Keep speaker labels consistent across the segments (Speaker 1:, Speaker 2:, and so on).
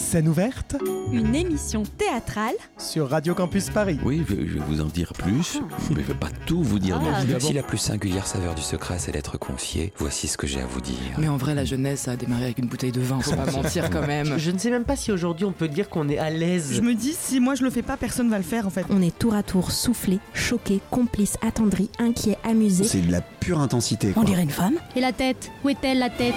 Speaker 1: Scène ouverte
Speaker 2: Une émission théâtrale
Speaker 1: sur Radio Campus Paris.
Speaker 3: Oui, je je vais vous en dire plus, mais je ne vais pas tout vous dire
Speaker 2: Ah.
Speaker 3: non plus.
Speaker 4: Si la plus singulière saveur du secret, c'est d'être confié, voici ce que j'ai à vous dire.
Speaker 5: Mais en vrai, la jeunesse a démarré avec une bouteille de vin, faut pas mentir quand même.
Speaker 6: Je ne sais même pas si aujourd'hui on peut dire qu'on est à l'aise.
Speaker 7: Je me dis, si moi je le fais pas, personne va le faire en fait.
Speaker 2: On est tour à tour soufflé, choqué, complice, attendri, inquiet, amusé.
Speaker 8: C'est de la pure intensité.
Speaker 2: On dirait une femme.
Speaker 9: Et la tête Où est-elle la tête?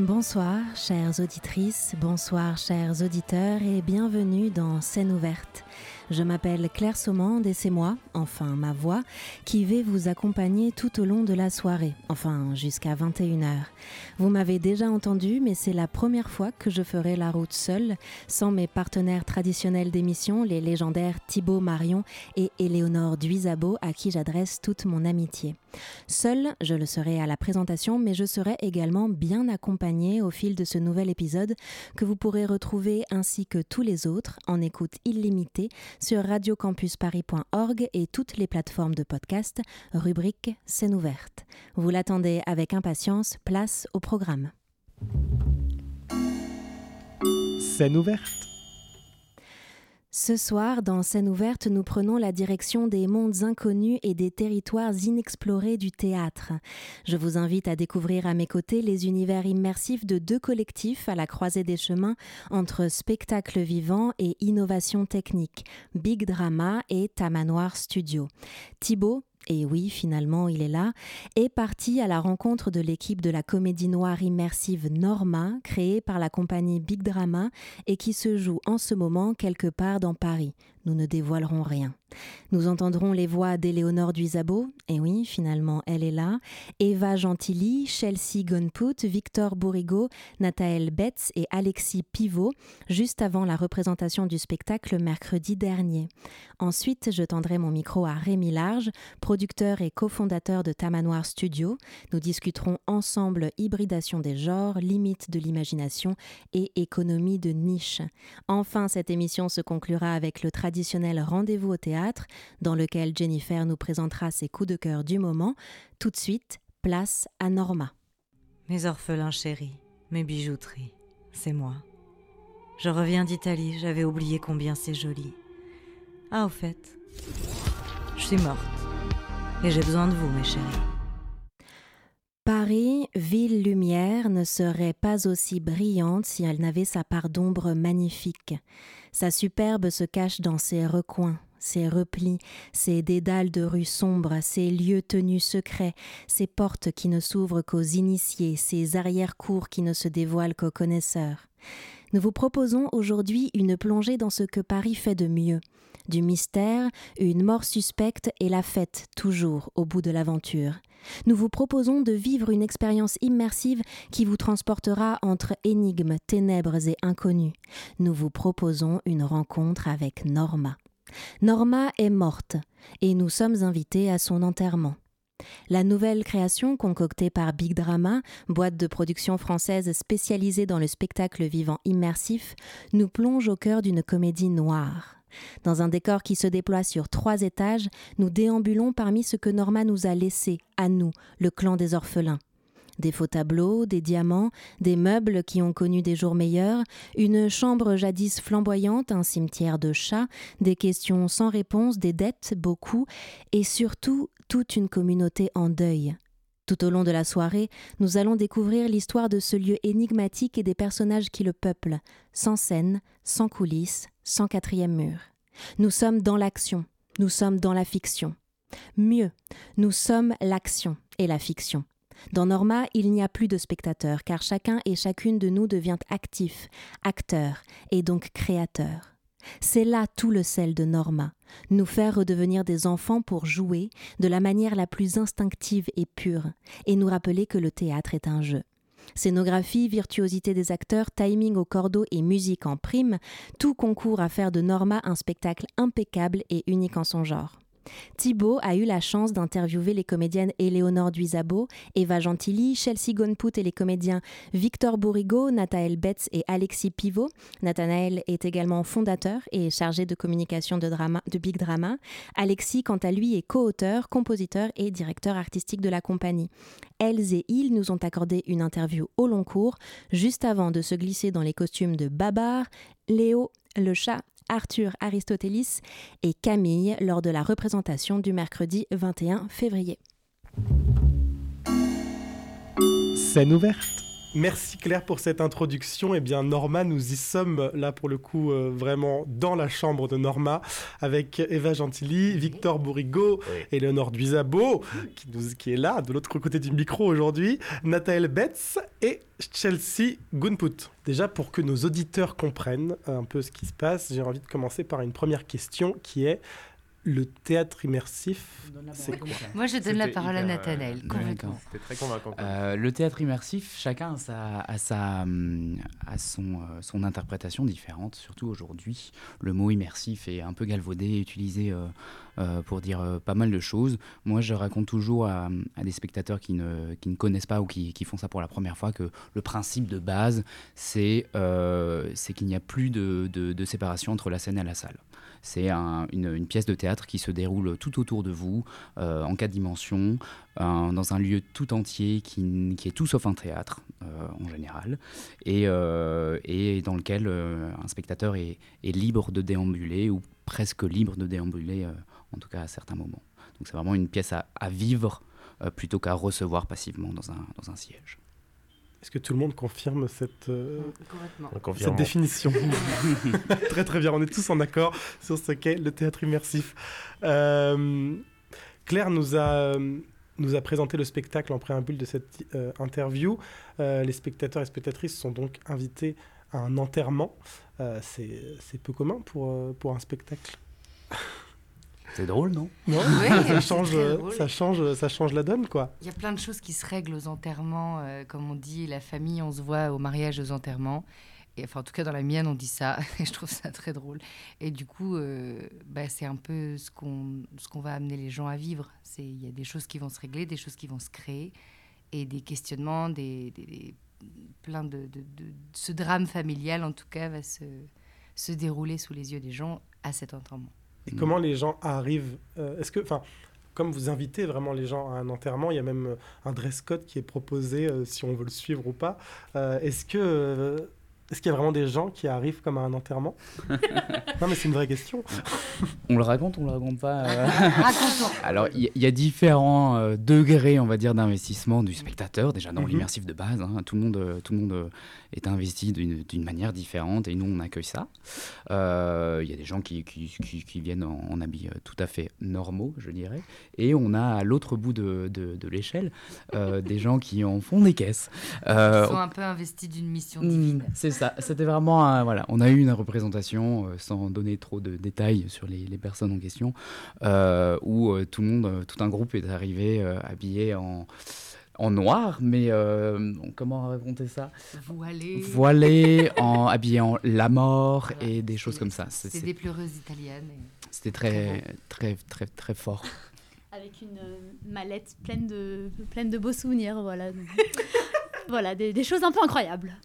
Speaker 2: Bonsoir, chères auditrices, bonsoir, chers auditeurs, et bienvenue dans Scène ouverte. Je m'appelle Claire Saumande et c'est moi, enfin ma voix, qui vais vous accompagner tout au long de la soirée, enfin jusqu'à 21h. Vous m'avez déjà entendu, mais c'est la première fois que je ferai la route seule, sans mes partenaires traditionnels d'émission, les légendaires Thibaut Marion et Éléonore Duisabo, à qui j'adresse toute mon amitié. Seule, je le serai à la présentation, mais je serai également bien accompagnée au fil de ce nouvel épisode que vous pourrez retrouver ainsi que tous les autres en écoute illimitée sur radiocampusparis.org et toutes les plateformes de podcast, rubrique scène ouverte. Vous l'attendez avec impatience, place au programme.
Speaker 1: Scène ouverte
Speaker 2: Ce soir, dans Scène ouverte, nous prenons la direction des mondes inconnus et des territoires inexplorés du théâtre. Je vous invite à découvrir à mes côtés les univers immersifs de deux collectifs à la croisée des chemins entre spectacle vivant et innovation technique, Big Drama et Tamanoir Studio. Thibaut, et oui, finalement, il est là, est parti à la rencontre de l'équipe de la comédie noire immersive Norma, créée par la compagnie Big Drama et qui se joue en ce moment quelque part dans Paris. Nous ne dévoilerons rien. Nous entendrons les voix d'Éléonore Duisabo, et oui, finalement, elle est là, Eva Gentilly, Chelsea Gunput, Victor Bourrigo, Nathaël Betts et Alexis Pivot, juste avant la représentation du spectacle mercredi dernier. Ensuite, je tendrai mon micro à Rémi Large, producteur et cofondateur de Tamanoir Studio. Nous discuterons ensemble hybridation des genres, limites de l'imagination et économie de niche. Enfin, cette émission se conclura avec le rendez-vous au théâtre, dans lequel Jennifer nous présentera ses coups de cœur du moment. Tout de suite, place à Norma.
Speaker 10: Mes orphelins chéris, mes bijouteries, c'est moi. Je reviens d'Italie, j'avais oublié combien c'est joli. Ah, au fait, je suis morte. Et j'ai besoin de vous, mes chéris.
Speaker 2: Paris, ville lumière, ne serait pas aussi brillante si elle n'avait sa part d'ombre magnifique. Sa superbe se cache dans ses recoins, ses replis, ses dédales de rues sombres, ses lieux tenus secrets, ses portes qui ne s'ouvrent qu'aux initiés, ses arrière-cours qui ne se dévoilent qu'aux connaisseurs. Nous vous proposons aujourd'hui une plongée dans ce que Paris fait de mieux. Du mystère, une mort suspecte et la fête toujours au bout de l'aventure. Nous vous proposons de vivre une expérience immersive qui vous transportera entre énigmes, ténèbres et inconnus. Nous vous proposons une rencontre avec Norma. Norma est morte et nous sommes invités à son enterrement. La nouvelle création concoctée par Big Drama, boîte de production française spécialisée dans le spectacle vivant immersif, nous plonge au cœur d'une comédie noire. Dans un décor qui se déploie sur trois étages, nous déambulons parmi ce que Norma nous a laissé, à nous, le clan des orphelins. Des faux tableaux, des diamants, des meubles qui ont connu des jours meilleurs, une chambre jadis flamboyante, un cimetière de chats, des questions sans réponse, des dettes, beaucoup, et surtout toute une communauté en deuil. Tout au long de la soirée, nous allons découvrir l'histoire de ce lieu énigmatique et des personnages qui le peuplent, sans scène, sans coulisses, sans quatrième mur. Nous sommes dans l'action, nous sommes dans la fiction. Mieux, nous sommes l'action et la fiction. Dans Norma, il n'y a plus de spectateurs, car chacun et chacune de nous devient actif, acteur et donc créateur. C'est là tout le sel de Norma, nous faire redevenir des enfants pour jouer de la manière la plus instinctive et pure, et nous rappeler que le théâtre est un jeu. Scénographie, virtuosité des acteurs, timing au cordeau et musique en prime, tout concourt à faire de Norma un spectacle impeccable et unique en son genre. Thibaut a eu la chance d'interviewer les comédiennes Éléonore Duisabo, Eva Gentilly, Chelsea Gonput et les comédiens Victor Bourrigo, Nathaël Betts et Alexis Pivot. Nathanaël est également fondateur et chargé de communication de Big Drama. Alexis, quant à lui, est co-auteur, compositeur et directeur artistique de la compagnie. Elles et ils nous ont accordé une interview au long cours, juste avant de se glisser dans les costumes de Babar, Léo, le chat Arthur Aristotélis et Camille lors de la représentation du mercredi 21 février.
Speaker 1: Scène ouverte. Merci Claire pour cette introduction. Eh bien Norma, nous y sommes là pour le coup euh, vraiment dans la chambre de Norma avec Eva Gentilly, Victor Bourrigo, et Léonore Duisabo qui, nous, qui est là de l'autre côté du micro aujourd'hui, Nathalie Betts et Chelsea Gunput. Déjà pour que nos auditeurs comprennent un peu ce qui se passe, j'ai envie de commencer par une première question qui est le théâtre immersif, c'est quoi
Speaker 8: Moi, je donne la parole à Nathanaël, complètement.
Speaker 11: C'était très convaincant.
Speaker 5: Euh, le théâtre immersif, chacun a, sa, a, sa, a son, euh, son interprétation différente, surtout aujourd'hui. Le mot immersif est un peu galvaudé, utilisé euh, euh, pour dire euh, pas mal de choses. Moi, je raconte toujours à, à des spectateurs qui ne, qui ne connaissent pas ou qui, qui, font ça pour la première fois que le principe de base, c'est euh, qu'il n'y a plus de, de, de séparation entre la scène et la salle. C'est un, une, pièce de théâtre qui se déroule tout autour de vous, euh, en quatre dimensions, euh, dans un lieu tout entier qui, est tout sauf un théâtre, euh, en général, et, dans lequel un spectateur est, libre de déambuler, ou presque libre de déambuler, en tout cas à certains moments. Donc c'est vraiment une pièce à, vivre plutôt qu'à recevoir passivement dans un siège.
Speaker 1: Est-ce que tout le monde confirme cette, euh,
Speaker 11: cette
Speaker 1: définition Très très bien, on est tous en accord sur ce qu'est le théâtre immersif. Euh, Claire nous a, nous a présenté le spectacle en préambule de cette euh, interview. Euh, les spectateurs et spectatrices sont donc invités à un enterrement. Euh, C'est peu commun pour, pour un spectacle.
Speaker 5: C'est drôle, non
Speaker 1: Non,
Speaker 8: oui,
Speaker 1: ça, change, ça, change, ça change la donne, quoi.
Speaker 8: Il y a plein de choses qui se règlent aux enterrements. Euh, comme on dit, la famille, on se voit au mariage, aux enterrements. Et, enfin, en tout cas, dans la mienne, on dit ça. Et je trouve ça très drôle. Et du coup, euh, bah, c'est un peu ce qu'on qu'on va amener les gens à vivre. Il y a des choses qui vont se régler, des choses qui vont se créer. Et des questionnements, des, des, des plein de, de, de, Ce drame familial, en tout cas, va se, se dérouler sous les yeux des gens à cet enterrement.
Speaker 1: Et mmh. comment les gens arrivent euh, Est-ce que, enfin, comme vous invitez vraiment les gens à un enterrement, il y a même un dress code qui est proposé euh, si on veut le suivre ou pas. Euh, Est-ce que est-ce qu'il y a vraiment des gens qui arrivent comme à un enterrement Non, mais c'est une vraie question.
Speaker 5: on le raconte, on le raconte pas euh... Alors, il y, y, a différents euh, degrés, on va dire, d'investissement du spectateur. Déjà, dans mm -hmm. l'immersif de base, hein, tout le monde, euh, tout le monde est investi d'une manière différente et nous, on accueille ça. Il euh, y a des gens qui, qui, qui, qui viennent en, en, habits tout à fait normaux, je dirais. Et on a à l'autre bout de, de, de l'échelle des gens qui en font des caisses.
Speaker 8: Ils sont un peu investis d'une mission divine.
Speaker 5: C'est c'était vraiment un, voilà, on a eu une représentation euh, sans donner trop de détails sur les, les personnes en question, euh, où euh, tout le monde, tout un groupe est arrivé habillé en en noir, mais euh, comment raconter ça?
Speaker 8: Voilé.
Speaker 5: Voilé, en, habillé en la mort voilà, et des choses comme ça.
Speaker 8: C'est des pleureuses italiennes.
Speaker 5: C'était très, très, très, très fort.
Speaker 9: Avec une mallette pleine de, pleine de beaux souvenirs, voilà. voilà, des, des choses un peu incroyables.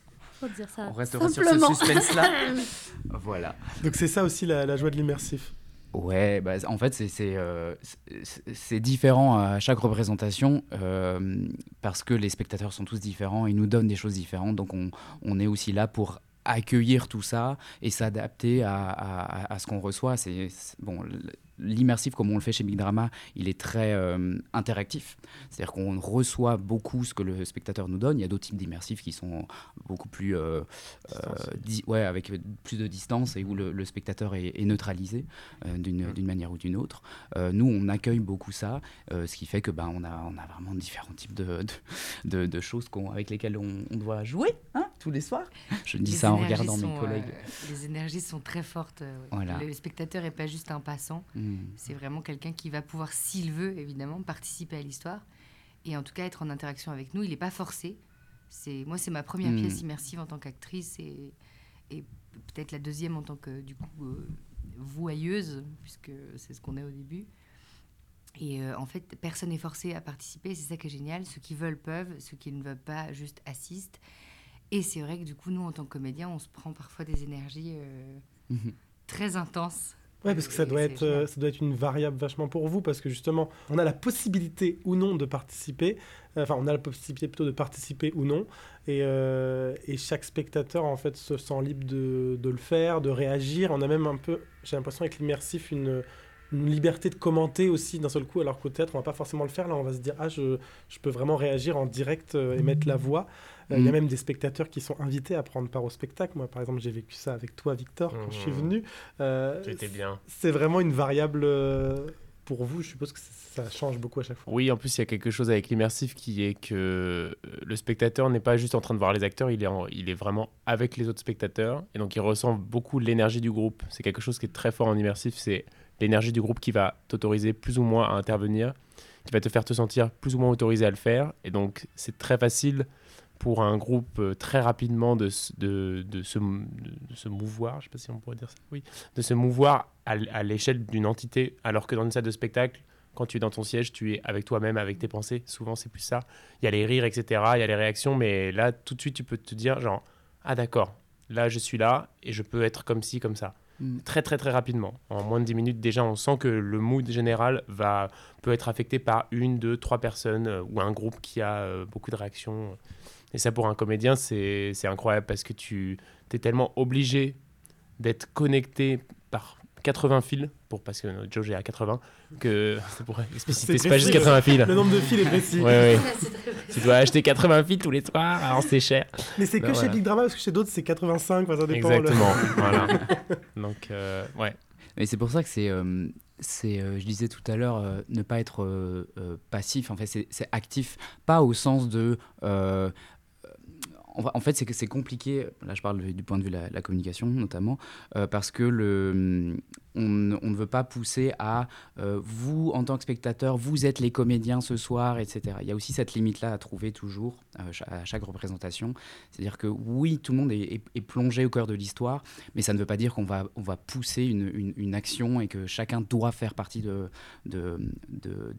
Speaker 9: Dire ça
Speaker 5: On restera Simplement. sur ce suspense-là. voilà.
Speaker 1: Donc c'est ça aussi la, la joie de l'immersif.
Speaker 5: Ouais, bah, en fait, c'est euh, différent à chaque représentation euh, parce que les spectateurs sont tous différents, ils nous donnent des choses différentes, donc on, on est aussi là pour accueillir tout ça et s'adapter à, à, à, ce qu'on reçoit. C'est bon, l'immersif comme on le fait chez Big Drama, il est très euh, interactif. C'est-à-dire qu'on reçoit beaucoup ce que le spectateur nous donne. Il y a d'autres types d'immersifs qui sont beaucoup plus, euh, euh, ouais, avec plus de distance et où le, le spectateur est, est neutralisé euh, d'une mmh. manière ou d'une autre. Nous, on accueille beaucoup ça, ce qui fait que ben on a on a vraiment différents types de de, de, de choses avec lesquelles on, on, doit jouer hein, tous les soirs. Je dis
Speaker 8: les
Speaker 5: ça en regardant
Speaker 8: sont,
Speaker 5: mes collègues.
Speaker 8: les énergies sont très fortes.
Speaker 5: Voilà.
Speaker 8: Le spectateur n'est pas juste un passant. Mmh. C'est vraiment quelqu'un qui va pouvoir, s'il veut, évidemment, participer à l'histoire. Et en tout cas, être en interaction avec nous. Il n'est pas forcé. Moi, c'est ma première mmh. pièce immersive en tant qu'actrice et, et peut-être la deuxième en tant que, du coup, euh, voyeuse, puisque c'est ce qu'on est au début. Et euh, en fait, personne n'est forcé à participer, c'est ça qui est génial. Ceux qui veulent peuvent, ceux qui ne veulent pas juste assistent. Et c'est vrai que du coup, nous, en tant que comédiens, on se prend parfois des énergies euh,
Speaker 5: Mhm.
Speaker 8: très intenses.
Speaker 1: Ouais, parce que ça doit, être, euh, ça doit être une variable vachement pour vous, parce que justement, on a la possibilité ou non de participer, Euh, enfin, on a la possibilité plutôt de participer ou non, et, euh, et chaque spectateur, en fait, se sent libre de, de le faire, de réagir. On a même un peu, j'ai l'impression, avec l'immersif, une, une liberté de commenter aussi d'un seul coup, alors qu'au théâtre, on va pas forcément le faire. Là, on va se dire, ah, je, je peux vraiment réagir en direct euh, et mettre la voix. Euh, Il y a
Speaker 5: Mhm.
Speaker 1: même des spectateurs qui sont invités à prendre part au spectacle. Moi, par exemple, j'ai vécu ça avec toi, Victor, quand je suis
Speaker 11: Mhm.
Speaker 1: venu. Euh,
Speaker 11: C'était bien.
Speaker 1: c'est vraiment une variable euh, pour vous. Je suppose que ça change beaucoup à chaque fois.
Speaker 11: Oui, en plus, il y a quelque chose avec l'immersif qui est que euh, le spectateur n'est pas juste en train de voir les acteurs, il est, en- il est vraiment avec les autres spectateurs. Et donc, il ressent beaucoup l'énergie du groupe. C'est quelque chose qui est très fort en immersif. C'est l'énergie du groupe qui va t'autoriser plus ou moins à intervenir, qui va te faire te sentir plus ou moins autorisé à le faire. Et donc, c'est très facile pour un groupe euh, très rapidement de, de, de, se, de se mouvoir, je sais pas si on pourrait dire ça, oui, de se mouvoir à l'échelle d'une entité, alors que dans une salle de spectacle, quand tu es dans ton siège, tu es avec toi-même, avec tes pensées. Souvent, c'est plus ça. Il y a les rires, etc. Il y a les réactions, mais là, tout de suite, tu peux te dire, genre, ah d'accord, là, je suis là et je peux être comme ci, comme ça.
Speaker 5: Mm.
Speaker 11: Très, très, très rapidement. En moins de 10 minutes, déjà, on sent que le mood général va, peut être affecté par une, deux, trois personnes euh, ou un groupe qui a euh, beaucoup de réactions. Et ça, pour un comédien, c'est c'est incroyable parce que tu es tellement obligé d'être connecté par 80 fils, pour, parce que notre jauge est à 80, que c'est pour expliciter, c'est pas juste
Speaker 1: précis,
Speaker 11: 80 fils.
Speaker 1: Le nombre de fils est précis.
Speaker 11: Ouais, ouais. tu dois acheter 80 fils tous les soirs, alors c'est cher.
Speaker 1: Mais c'est que
Speaker 11: Ben
Speaker 1: chez. Big Drama, parce que chez d'autres, c'est 85. enfin, ça dépend, le-
Speaker 11: Exactement, voilà. Donc, euh, ouais.
Speaker 5: Et c'est pour ça que c'est, euh, c'est euh, je disais tout à l'heure, euh, ne pas être euh, euh, passif. En fait, c'est, c'est actif, pas au sens de. En fait, c'est que c'est compliqué. Là, je parle du point de vue de la, communication, notamment, euh, parce que le, on, on ne veut pas pousser à euh, vous, en tant que spectateur, vous êtes les comédiens ce soir, etc. Il y a aussi cette limite-là à trouver toujours euh, à chaque représentation. C'est-à-dire que oui, tout le monde est, plongé au cœur de l'histoire, mais ça ne veut pas dire qu'on va, on va pousser une, une- action et que chacun doit faire partie de, de, de,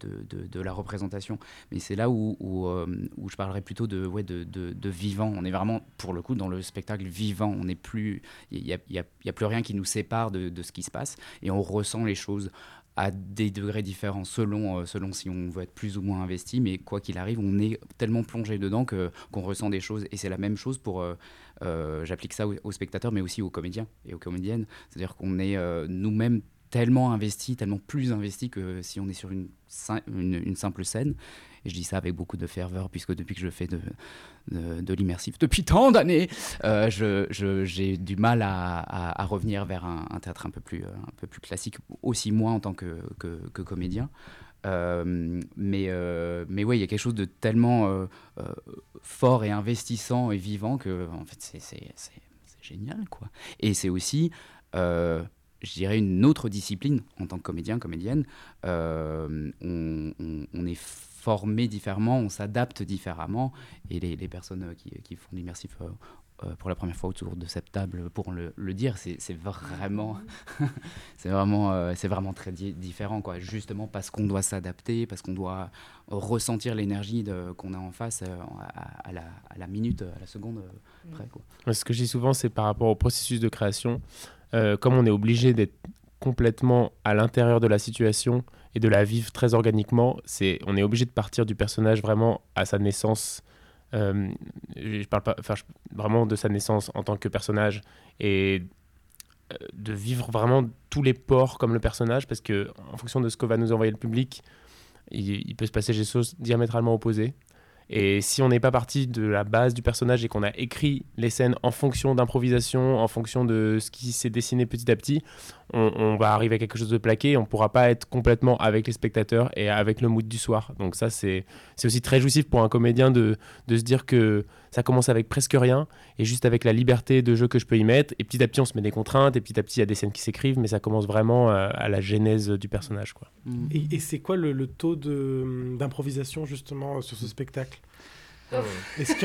Speaker 5: de- la représentation. Mais c'est là où, où, je parlerais plutôt de, ouais, de, vivant. Est vraiment, pour le coup, dans le spectacle vivant. On n'est plus, il n'y a, y a- plus rien qui nous sépare de, ce qui se passe et on ressent les choses à des degrés différents selon, euh, selon si on veut être plus ou moins investi, mais quoi qu'il arrive, on est tellement plongé dedans que, qu'on ressent des choses. Et c'est la même chose pour, euh, euh, j'applique ça aux, spectateurs, mais aussi aux comédiens et aux comédiennes. C'est-à-dire qu'on est nous-mêmes tellement investis, tellement plus investis que si on est sur une, une simple scène. Et je dis ça avec beaucoup de ferveur, puisque depuis que je fais de, l'immersif, depuis tant d'années, euh, j'ai du mal à, revenir vers un, théâtre un peu, plus, euh, classique, aussi moi en tant que, comédien. Euh, mais euh, ouais, il y a quelque chose de tellement fort et investissant et vivant que c'est génial. Et c'est aussi je dirais une autre discipline en tant que comédien, comédienne. On, on- on est formé différemment, on s'adapte différemment. Et les, les personnes euh, qui, qui font l'immersif euh, euh, pour la première fois autour de cette table pourront le, le dire, c'est vraiment, c'est vraiment, euh, c'est vraiment très di- différent, quoi. Justement parce qu'on doit s'adapter, parce qu'on doit ressentir l'énergie qu'on a en face euh, à, à la, à la minute, à la seconde euh, près, quoi.
Speaker 11: Ce que je dis souvent, c'est par rapport au processus de création. Euh, comme on est obligé d'être complètement à l'intérieur de la situation et de la vivre très organiquement, c'est on est obligé de partir du personnage vraiment à sa naissance. Euh, je parle pas, enfin, vraiment de sa naissance en tant que personnage et euh, de vivre vraiment tous les ports comme le personnage parce que en fonction de ce que va nous envoyer le public, il, il peut se passer des choses diamétralement opposées. Et si on n'est pas parti de la base du personnage et qu'on a écrit les scènes en fonction d'improvisation, en fonction de ce qui s'est dessiné petit à petit, on, va arriver à quelque chose de plaqué. On ne pourra pas être complètement avec les spectateurs et avec le mood du soir. Donc ça, c'est c'est aussi très jouissif pour un comédien de, de se dire que ça commence avec presque rien et juste avec la liberté de jeu que je peux y mettre. Et petit à petit, on se met des contraintes et petit à petit, il y a des scènes qui s'écrivent, mais ça commence vraiment euh, à la genèse du personnage. Quoi.
Speaker 1: Et, et c'est quoi le, le taux de- d'improvisation justement sur ce spectacle? Est-ce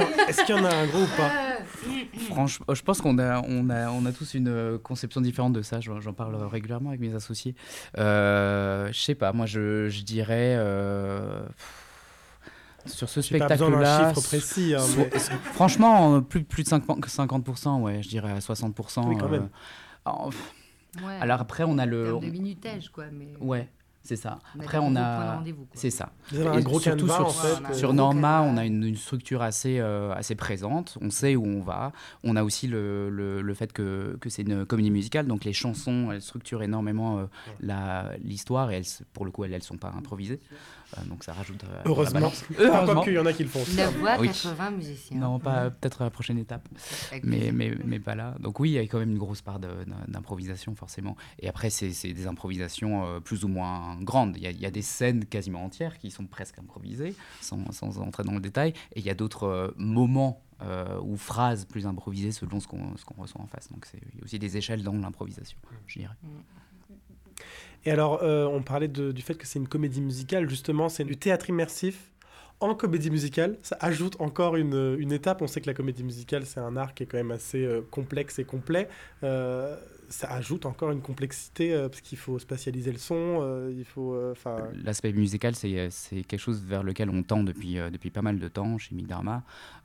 Speaker 1: qu'il y, en a un gros ou pas?
Speaker 5: Franchement, je pense qu'on a, on a, on a tous une conception différente de ça. J'en parle régulièrement avec mes associés. Euh, je sais pas, moi je, je dirais. Euh, sur ce spectacle-là.
Speaker 1: chiffre précis. Hein,
Speaker 5: franchement, plus, plus de 50%, ouais, je dirais à 60%.
Speaker 1: Oui, quand même.
Speaker 5: Euh, alors après, on a le.
Speaker 8: En de minutage, quoi. Mais...
Speaker 5: Ouais. C'est ça. Après, on a. C'est ça.
Speaker 1: un gros surtout
Speaker 5: sur,
Speaker 1: en fait,
Speaker 5: sur Norma, on a une, structure assez, euh, assez présente. On sait où on va. On a aussi le, le, fait que, que c'est une comédie musicale, donc les chansons, elles structurent énormément euh, l'histoire et elles, pour le coup, elles ne sont pas improvisées. Euh, donc ça rajoute.
Speaker 1: Euh, Heureusement. Heureusement qu'il y en a qui le font.
Speaker 8: 9 voix, 80 musiciens.
Speaker 5: Non, pas peut-être la prochaine étape. Mais, mais, mais, pas là. Donc oui, il y a quand même une grosse part d'improvisation, forcément. Et après, c'est des improvisations euh, plus ou moins grandes. Il y, a, il y, a, des scènes quasiment entières qui sont presque improvisées, sans, sans entrer dans le détail. Et il y a d'autres moments ou phrases plus improvisées selon ce qu'on qu'on ressent en face. Donc il y a aussi des échelles dans l'improvisation, je dirais.
Speaker 1: Et alors, euh, on parlait du fait que c'est une comédie musicale, justement, c'est du théâtre immersif en comédie musicale. Ça ajoute encore une, une, étape. On sait que la comédie musicale, c'est un art qui est quand même assez euh, complexe et complet. Euh, ça ajoute encore une complexité parce qu'il faut spatialiser le son. il faut.
Speaker 5: L'aspect musical, c'est quelque chose vers lequel on tend depuis, depuis pas mal de temps chez Migdharma.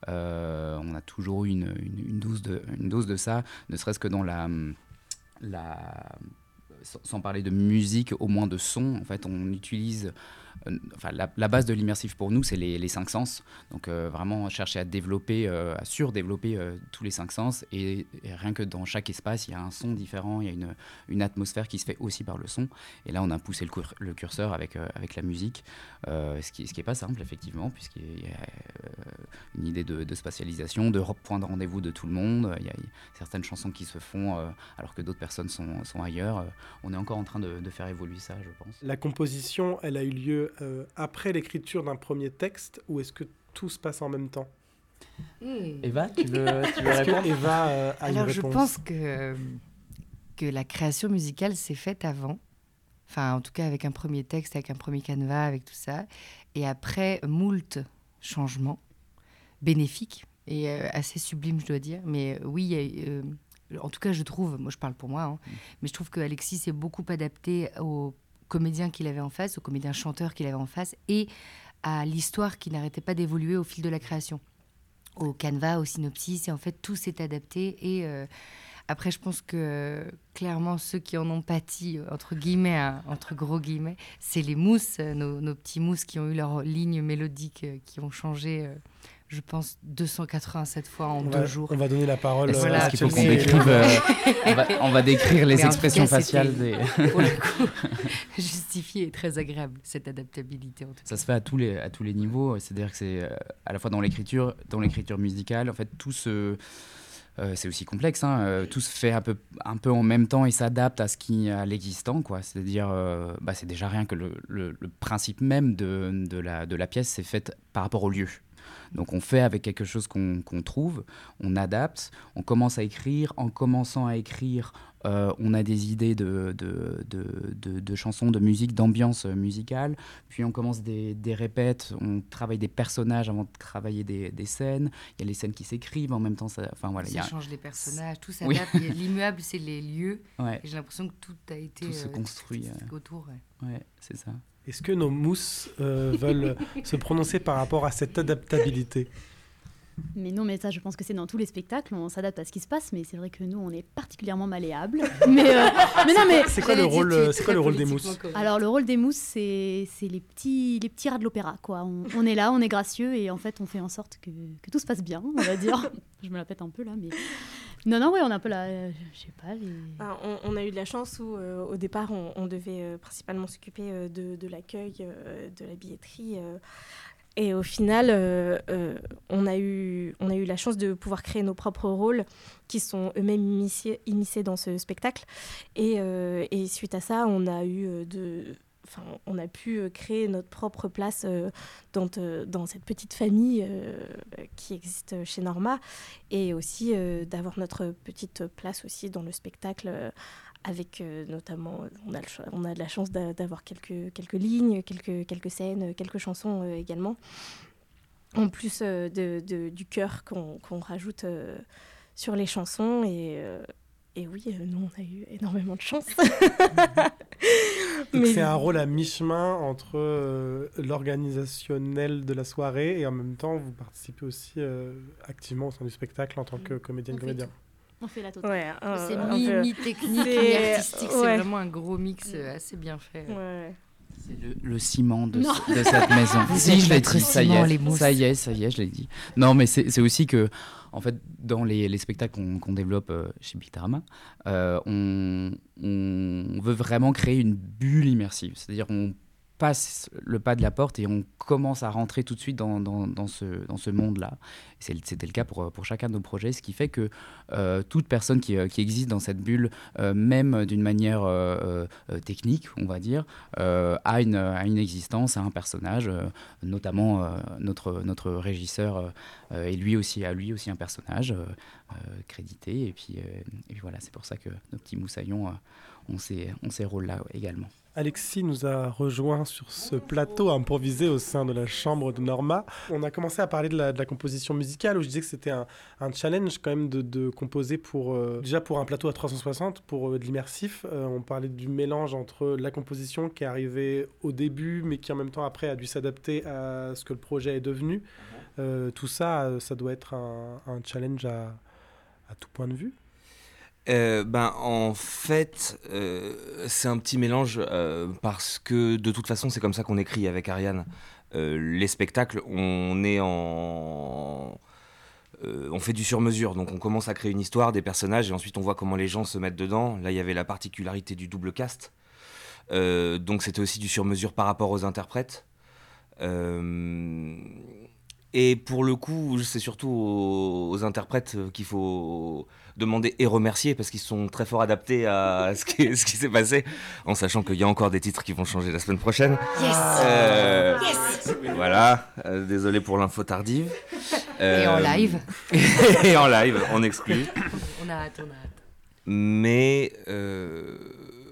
Speaker 5: on a toujours eu une, une, une, dose de, une dose de ça, ne serait-ce que dans la. la sans parler de musique, au moins de son. En fait, on utilise enfin, la, base de l'immersif pour nous, c'est les, cinq sens. Donc euh, vraiment chercher à développer, euh, à surdévelopper tous les cinq sens. Et, rien que dans chaque espace, il y a un son différent, il y a une, atmosphère qui se fait aussi par le son. Et là, on a poussé le, curseur avec, la musique, ce qui n'est pas simple, effectivement, puisqu'il y a une idée de, spatialisation, de point de rendez-vous de tout le monde. Il y, a certaines chansons qui se font alors que d'autres personnes sont, ailleurs. on est encore en train de faire évoluer ça, je pense.
Speaker 1: La composition, elle a eu lieu euh, après l'écriture d'un premier texte ou est-ce que tout se passe en même temps?
Speaker 5: Hmm. Eva, tu veux, tu veux répondre?
Speaker 1: Eva euh,
Speaker 8: Alors je pense que, que la création musicale s'est faite avant. Enfin, en tout cas, avec un premier texte, avec un premier canevas, avec tout ça. Et après, moult changements bénéfiques et euh, assez sublimes, je dois dire. Mais oui, en tout cas, je trouve, moi je parle pour moi, hein, hmm. mais je trouve que Alexis s'est beaucoup adapté au comédien qu'il avait en face, au comédien chanteur qu'il avait en face, et à l'histoire qui n'arrêtait pas d'évoluer au fil de la création, au canevas, au synopsis, et en fait tout s'est adapté. Et euh, après, je pense que clairement ceux qui en ont pâti, entre guillemets, hein, entre gros guillemets, c'est les mousses, nos, nos, petits mousses qui ont eu leur ligne mélodique, euh, qui ont changé. Euh, je pense, 287 fois en deux jours.
Speaker 1: On va donner la parole
Speaker 5: voilà, à faut qu'on décrive. Euh, on, va, décrire les expressions faciales. Des...
Speaker 8: pour le coup, justifié et très agréable, cette adaptabilité. En tout
Speaker 5: Ça se fait à tous les, à tous les niveaux. C'est-à-dire que c'est euh, à la fois dans l'écriture, dans l'écriture musicale. En fait, tout se. Euh, c'est aussi complexe, hein, tout se fait un peu, un peu en même temps et s'adapte à ce qui à l'existant, quoi. C'est-à-dire, bah, c'est déjà rien que le, le, le principe même de, de, la, de la pièce, c'est fait par rapport au lieu. Donc on fait avec quelque chose qu'on trouve, on adapte, on commence à écrire. En commençant à écrire, euh, on a des idées de, de, chansons, de musique, d'ambiance musicale. Puis on commence des, des, répètes, on travaille des personnages avant de travailler des, scènes. Il y a les scènes qui s'écrivent en même temps. Ça, enfin, voilà,
Speaker 8: ça change les personnages, tout s'adapte. L'immuable, c'est les lieux. J'ai l'impression que tout a été
Speaker 5: tout se euh, construit
Speaker 8: autour.
Speaker 5: ouais c'est ça.
Speaker 1: Est-ce que nos mousses euh, veulent se prononcer par rapport à cette adaptabilité?
Speaker 9: Mais non, mais ça, je pense que c'est dans tous les spectacles, on s'adapte à ce qui se passe, mais c'est vrai que nous, on est particulièrement malléables. mais, euh, mais non, mais
Speaker 1: c'est quoi le rôle, c'est quoi le rôle des mousses?
Speaker 9: Alors le rôle des mousses, c'est les petits, les petits rats de l'opéra, quoi. On, est là, on est gracieux et en fait, on fait en sorte que, que tout se passe bien, on va dire. je me la pète un peu là, mais non, non, oui, on a un peu la. Je sais pas.
Speaker 12: Ah, on, a eu de la chance où, euh, au départ, on, devait euh, principalement s'occuper euh, de, l'accueil, de la billetterie. et au final, on, a eu, la chance de pouvoir créer nos propres rôles qui sont eux-mêmes immiscés, dans ce spectacle. Et, et, suite à ça, on a eu de on a pu euh, créer notre propre place euh, dans, cette petite famille euh, qui existe chez Norma et aussi d'avoir notre petite place aussi dans le spectacle avec notamment, on a, on a de la chance d'avoir quelques, quelques lignes, quelques, quelques scènes, quelques chansons également. en plus du cœur qu'on rajoute sur les chansons. Et, et oui, nous, on a eu énormément de chance.
Speaker 1: Donc c'est un rôle à mi-chemin entre l'organisationnel de la soirée et en même temps, vous participez aussi activement au sein du spectacle en tant que comédienne-comédien.
Speaker 9: On fait la totale.
Speaker 8: Ouais, c'est mi-technique, mi-artistique. C'est vraiment un gros mix assez bien fait.
Speaker 5: C'est le, ciment de, cette maison. si, je l'ai dit, ça y, est, ça y est, ça y est, je l'ai dit. Non, mais c'est aussi que, en fait, dans les, spectacles qu'on développe euh, chez Bitarama, euh, on, on, veut vraiment créer une bulle immersive. C'est-à-dire, on passe le pas de la porte et on commence à rentrer tout de suite dans, dans, ce, dans ce monde-là. C'était le cas pour, pour chacun de nos projets, ce qui fait que euh, toute personne qui, qui, existe dans cette bulle, euh, même d'une manière euh, technique, on va dire, a, une, a une existence, a un personnage, notamment notre, notre régisseur, et lui aussi, a lui aussi un personnage crédité. Et puis, et puis voilà, c'est pour ça que nos petits moussaillons ont ces, ont ces rôles-là également.
Speaker 1: Alexis nous a rejoint sur ce plateau improvisé au sein de la chambre de Norma. On a commencé à parler de la, composition musicale où je disais que c'était un, challenge quand même de, composer pour euh, déjà pour un plateau à 360 pour euh, de l'immersif. Euh, on parlait du mélange entre la composition qui est arrivée au début mais qui en même temps après a dû s'adapter à ce que le projet est devenu. tout ça, ça doit être un, challenge à tout point de vue.
Speaker 13: Euh, ben, en fait, euh, c'est un petit mélange euh, parce que de toute façon, c'est comme ça qu'on écrit avec Ariane. les spectacles, on est en. on fait du sur-mesure, donc on commence à créer une histoire, des personnages, et ensuite on voit comment les gens se mettent dedans. Là, il y avait la particularité du double cast. donc c'était aussi du sur-mesure par rapport aux interprètes. Et pour le coup, c'est surtout aux interprètes qu'il faut demander et remercier parce qu'ils sont très fort adaptés à ce qui, ce qui s'est passé, en sachant qu'il y a encore des titres qui vont changer la semaine prochaine.
Speaker 8: Yes. Euh,
Speaker 13: voilà, euh, désolé pour l'info tardive.
Speaker 8: et en euh, live.
Speaker 13: et en live, on exclut.
Speaker 8: on a hâte, on a hâte.
Speaker 13: Mais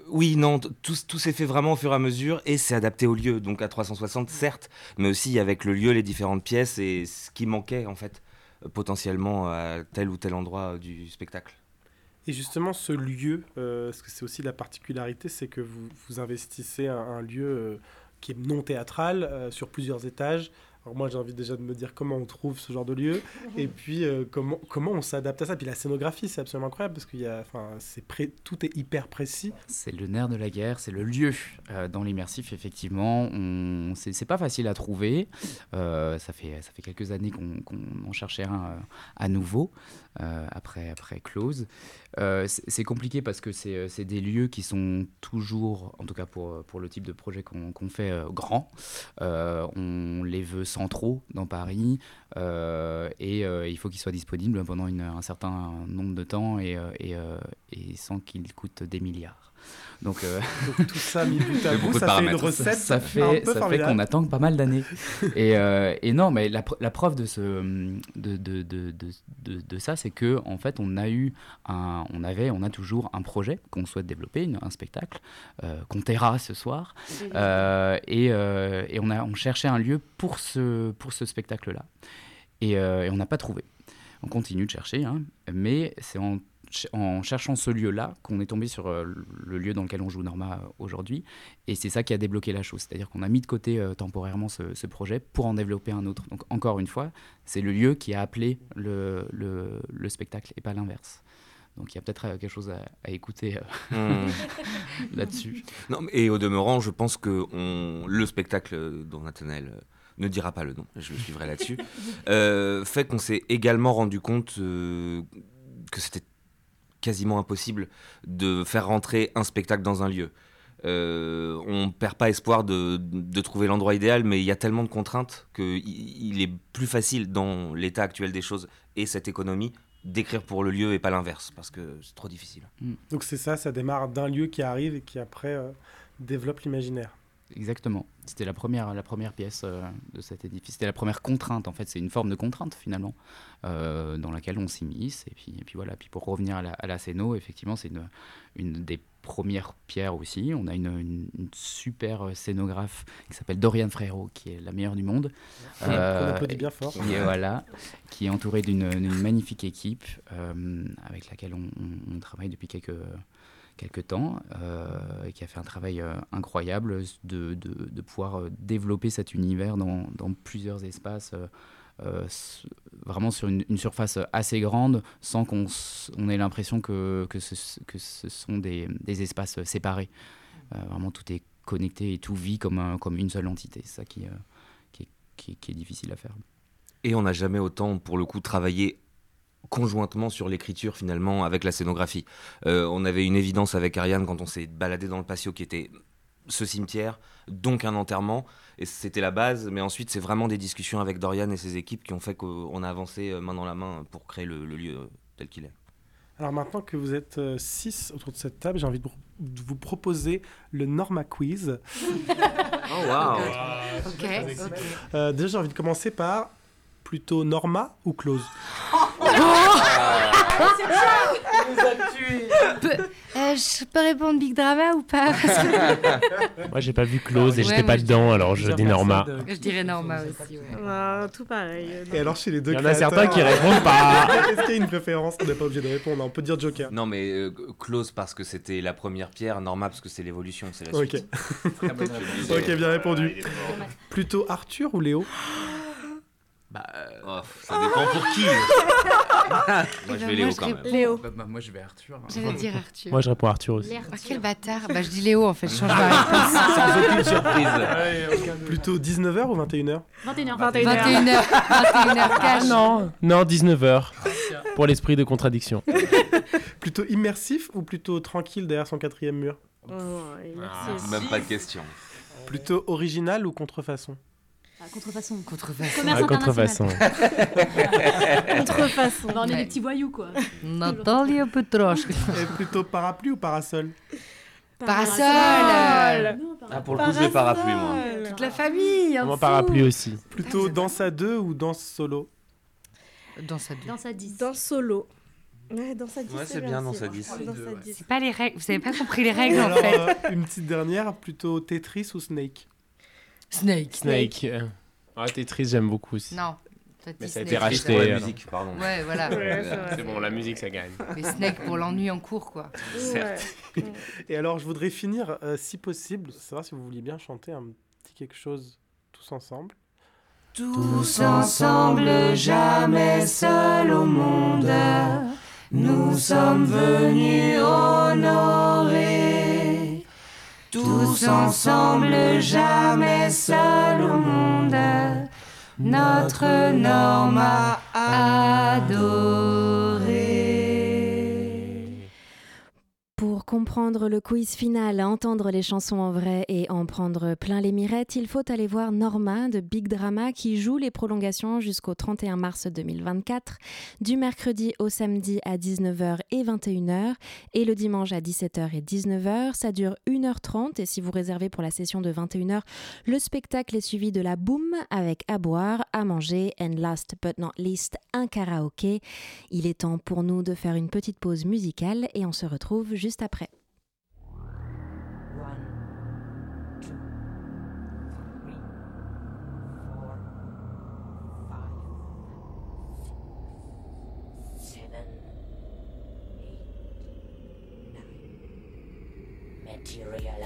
Speaker 13: oui, non, tout, tout s'est fait vraiment au fur et à mesure et c'est adapté au lieu, donc à 360 certes, mais aussi avec le lieu, les différentes pièces et ce qui manquait en fait potentiellement à tel ou tel endroit du spectacle.
Speaker 1: Et justement, ce lieu, euh, parce que c'est aussi la particularité, c'est que vous, vous investissez un, un lieu euh, qui est non théâtral, euh, sur plusieurs étages, alors moi, j'ai envie déjà de me dire comment on trouve ce genre de lieu, et puis euh, comment, comment on s'adapte à ça. Puis la scénographie, c'est absolument incroyable, parce que c'est tout est hyper précis.
Speaker 5: C'est le nerf de la guerre, c'est le lieu. Euh, dans l'immersif, effectivement, on... c'est pas facile à trouver. Euh, ça, fait, ça fait quelques années qu'on en cherchait un à nouveau, après, après Close. c'est compliqué parce que c'est des lieux qui sont toujours, en tout cas pour, pour le type de projet qu'on fait, grands. on les veut centraux dans Paris euh, et euh, il faut qu'ils soient disponibles pendant un certain nombre de temps et, euh, sans qu'ils coûtent des milliards. Donc,
Speaker 1: tout ça mis bout à bout, ça fait une recette.
Speaker 5: Ça, fait, ça fait qu'on attend pas mal d'années. et, et, non, mais la, la preuve de, ce, de, de, de, de, de ça, c'est que en fait, on a eu un, on avait, on a toujours un projet qu'on souhaite développer, un spectacle qu'on taira ce soir, et, et, on a, on cherchait un lieu pour ce, pour ce spectacle-là. Et, euh, on n'a pas trouvé. On continue de chercher, hein, mais c'est en, en, cherchant ce lieu-là qu'on est tombé sur euh, le lieu dans lequel on joue Norma euh, aujourd'hui. Et c'est ça qui a débloqué la chose. C'est-à-dire qu'on a mis de côté temporairement ce, projet pour en développer un autre. Donc encore une fois, c'est le lieu qui a appelé le, le, le spectacle et pas l'inverse. Donc il y a peut-être quelque chose à, écouter hmm. là-dessus.
Speaker 13: et au demeurant, je pense que on, le spectacle dont Nathanaël ne dira pas le nom, je le suivrai là-dessus, euh, fait qu'on s'est également rendu compte euh, que c'était quasiment impossible de faire rentrer un spectacle dans un lieu. Euh, on perd pas espoir de, trouver l'endroit idéal, mais il y a tellement de contraintes qu'il il est plus facile dans l'état actuel des choses et cette économie d'écrire pour le lieu et pas l'inverse, parce que c'est trop difficile.
Speaker 1: Donc c'est ça, ça démarre d'un lieu qui arrive et qui après développe l'imaginaire.
Speaker 5: Exactement. C'était la première, la première pièce euh, de cet édifice. C'était la première contrainte, en fait. C'est une forme de contrainte, finalement, euh, dans laquelle on s'immisce. Et puis, et puis voilà. Puis pour revenir à la, à la effectivement, c'est une, une des premières pierres aussi. On a une, une- une super scénographe qui s'appelle Dorian Frérot, qui est la meilleure du monde.
Speaker 1: On applaudit bien fort.
Speaker 5: Qui est, voilà, qui est entourée d'une magnifique équipe euh, avec laquelle on, on- on travaille depuis quelques, quelques temps euh, et qui a fait un travail euh, incroyable de, de- de pouvoir euh, développer cet univers dans, dans plusieurs espaces. vraiment sur une, surface assez grande sans qu'on on ait l'impression que, que, ce, que ce sont des, des espaces séparés. Vraiment tout est connecté et tout vit comme, un- comme une seule entité. C'est ça qui, qui est- qui est difficile à faire.
Speaker 13: Et on n'a jamais autant, pour le coup, travaillé conjointement sur l'écriture finalement avec la scénographie. Euh, on avait une évidence avec Ariane quand on s'est baladé dans le patio qui était ce cimetière, donc un enterrement, et c'était la base, mais ensuite c'est vraiment des discussions avec Dorian et ses équipes qui ont fait qu'on a avancé euh, main dans la main pour créer le, le lieu euh, tel qu'il est.
Speaker 1: Alors maintenant que vous êtes 6 autour de cette table, j'ai envie de vous- proposer le Norma Quiz.
Speaker 13: Oh waouh
Speaker 8: Ok, ok.
Speaker 1: Euh, déjà, j'ai envie de commencer par plutôt Norma ou Close
Speaker 8: Peu- euh, je peux répondre Big Drama ou pas que-
Speaker 11: Moi, j'ai pas vu Close et
Speaker 8: Ouais,
Speaker 11: j'étais pas dedans, alors je dis Norma.
Speaker 8: Je dirais Norma aussi. ouais.
Speaker 12: Ah, tout pareil. euh,
Speaker 1: Et alors chez les deux
Speaker 11: Il y en a certains qui répondent pas.
Speaker 1: Est-ce qu'il y a une préférence On n'est pas obligé de répondre, on peut dire Joker.
Speaker 13: Non mais euh, Close parce que c'était la première pierre, Norma parce que c'est l'évolution, c'est la
Speaker 1: Ok.
Speaker 13: suite.
Speaker 1: ok, bien répondu. Plutôt Arthur ou Léo?
Speaker 13: Bah, euh, ça dépend pour qui. moi je vais
Speaker 8: ben,
Speaker 13: Léo
Speaker 8: moi, je
Speaker 13: quand même.
Speaker 12: Léo.
Speaker 5: Bah, bah, moi je vais Arthur.
Speaker 8: J'allais dire Arthur.
Speaker 11: Moi, je réponds Arthur aussi.
Speaker 8: Ah, quel bâtard Bah je dis Léo en fait, je change ma réponse.
Speaker 13: Sans aucune surprise.
Speaker 1: Plutôt 19h ou 21h
Speaker 9: 21h.
Speaker 8: 21h, 21h cash.
Speaker 11: Non, non, 19h. Pour l'esprit de contradiction.
Speaker 1: Plutôt immersif ou plutôt tranquille derrière son quatrième mur?
Speaker 12: Oh, et merci.
Speaker 13: Même pas de question.
Speaker 1: Plutôt original ou contrefaçon?
Speaker 9: Ah, contrefaçon.
Speaker 8: Contrefaçon.
Speaker 9: Commerce
Speaker 11: Ah, contrefaçon.
Speaker 12: Contrefaçon.
Speaker 9: On est
Speaker 8: Ouais.
Speaker 9: des petits voyous, quoi.
Speaker 8: Natalia Petroche.
Speaker 1: Et plutôt parapluie ou parasol?
Speaker 8: Parasol
Speaker 9: Non,
Speaker 13: Ah pour le coup je vais parapluie moi.
Speaker 8: Toute la famille un
Speaker 11: Moi, parapluie aussi.
Speaker 1: Plutôt danse à deux ou danse solo?
Speaker 8: Dans sa
Speaker 9: Dans sa 10.
Speaker 12: Dans solo. Ouais, dans sa 10.
Speaker 13: Ouais, c'est bien, dans sa 10.
Speaker 12: Dans sa 10.
Speaker 8: C'est pas les règles, vous avez pas compris les règles en
Speaker 1: alors,
Speaker 8: fait.
Speaker 1: euh, une petite dernière, plutôt Tetris ou Snake?
Speaker 8: Snake.
Speaker 11: Snake. euh, Ah, Tetris, j'aime beaucoup aussi.
Speaker 8: Non.
Speaker 11: Mais ça a
Speaker 8: Snake.
Speaker 11: été racheté.
Speaker 13: Pour la
Speaker 11: alors.
Speaker 13: musique, pardon.
Speaker 8: Ouais, voilà.
Speaker 12: Ouais, c'est
Speaker 11: bon, la musique, ça gagne.
Speaker 8: Les snakes pour l'ennui en cours quoi.
Speaker 12: Ouais.
Speaker 1: Et alors, je voudrais finir, euh, si possible, savoir si vous vouliez bien chanter un petit quelque chose tous ensemble.
Speaker 8: Tous ensemble, jamais seul au monde, nous sommes venus honorer. Tous ensemble, jamais seul au monde, notre norme à adorer.
Speaker 2: Comprendre le quiz final, entendre les chansons en vrai et en prendre plein les mirettes, il faut aller voir Norma de Big Drama qui joue les prolongations jusqu'au 31 mars 2024, du mercredi au samedi à 19h et 21h et le dimanche à 17h et 19h. Ça dure 1h30 et si vous réservez pour la session de 21h, le spectacle est suivi de la boum avec à boire, à manger and last but not least un karaoké. Il est temps pour nous de faire une petite pause musicale et on se retrouve juste après.
Speaker 14: materialize.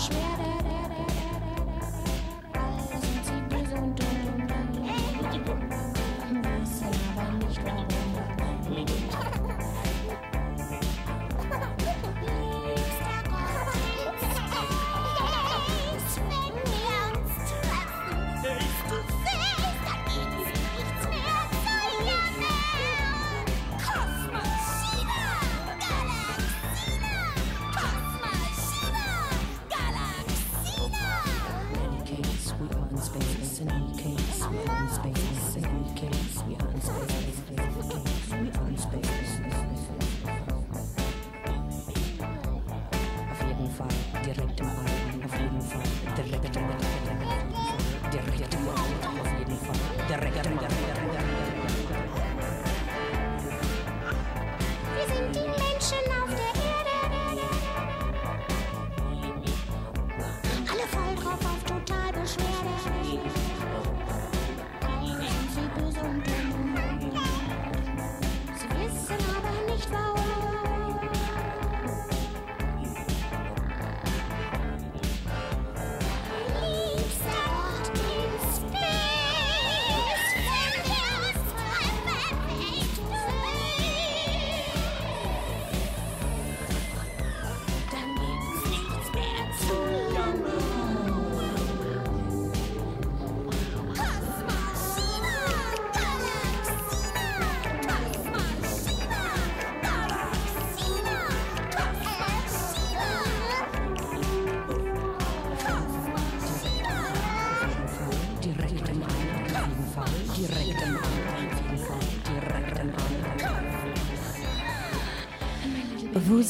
Speaker 14: Schmidt.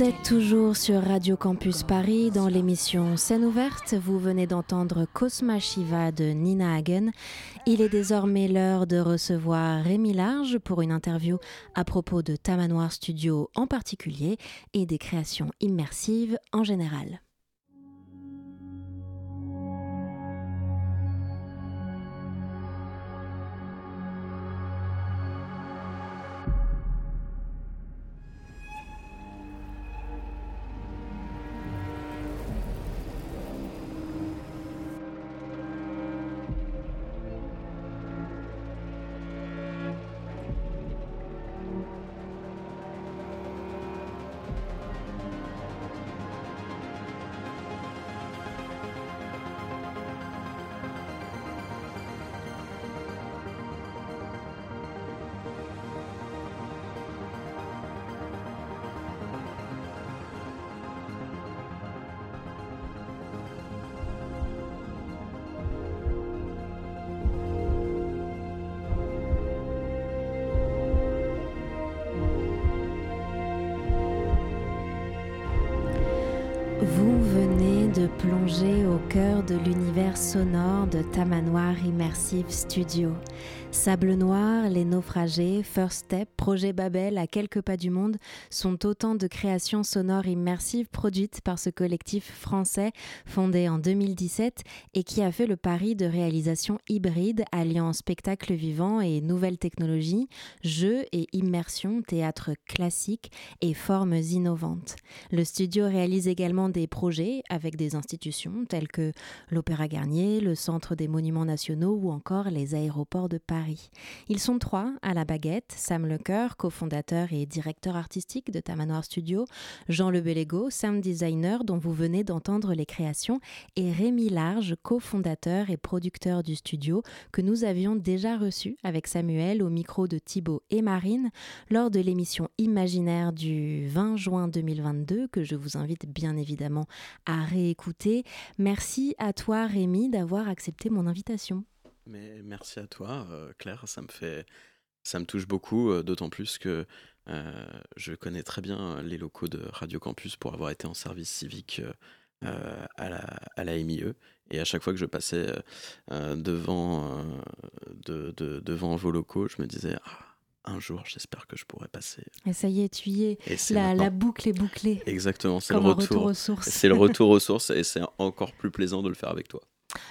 Speaker 2: Vous êtes toujours sur Radio Campus Paris dans l'émission Scène ouverte. Vous venez d'entendre Cosma Shiva de Nina Hagen. Il est désormais l'heure de recevoir Rémi Large pour une interview à propos de Tamanoir Studio en particulier et des créations immersives en général. Venez de plonger au cœur de l'univers sonore de Tamanoir Immersive Studio. Sable Noir, Les Naufragés, First Step, Projet Babel, à quelques pas du monde sont autant de créations sonores immersives produites par ce collectif français fondé en 2017 et qui a fait le pari de réalisation hybride alliant spectacle vivant et nouvelles technologies, jeux et immersion, théâtre classique et formes innovantes. Le studio réalise également des projets avec des institutions telles que l'Opéra Garnier, le Centre des Monuments Nationaux ou encore les aéroports de Paris. Ils sont trois à la baguette, Sam Lecoeur, cofondateur et directeur artistique de Tamanoir Studio, Jean Lebelego, sound designer dont vous venez d'entendre les créations, et Rémi Large, cofondateur et producteur du studio que nous avions déjà reçu avec Samuel au micro de Thibaut et Marine lors de l'émission Imaginaire du 20 juin 2022 que je vous invite bien évidemment à réécouter. Merci à toi Rémi d'avoir accepté mon invitation.
Speaker 15: Mais merci à toi, euh, Claire. Ça me fait, ça me touche beaucoup, euh, d'autant plus que euh, je connais très bien les locaux de Radio Campus pour avoir été en service civique euh, à, la, à la MIE. Et à chaque fois que je passais euh, devant, euh, de, de- devant vos locaux, je me disais, Ah, un jour, j'espère que je pourrai passer.
Speaker 2: Et ça y est, tu y es.
Speaker 15: Et
Speaker 2: La, boucle est bouclée.
Speaker 15: Exactement, c'est le retour.
Speaker 2: retour aux sources.
Speaker 15: C'est le retour aux sources et c'est encore plus plaisant de le faire avec toi.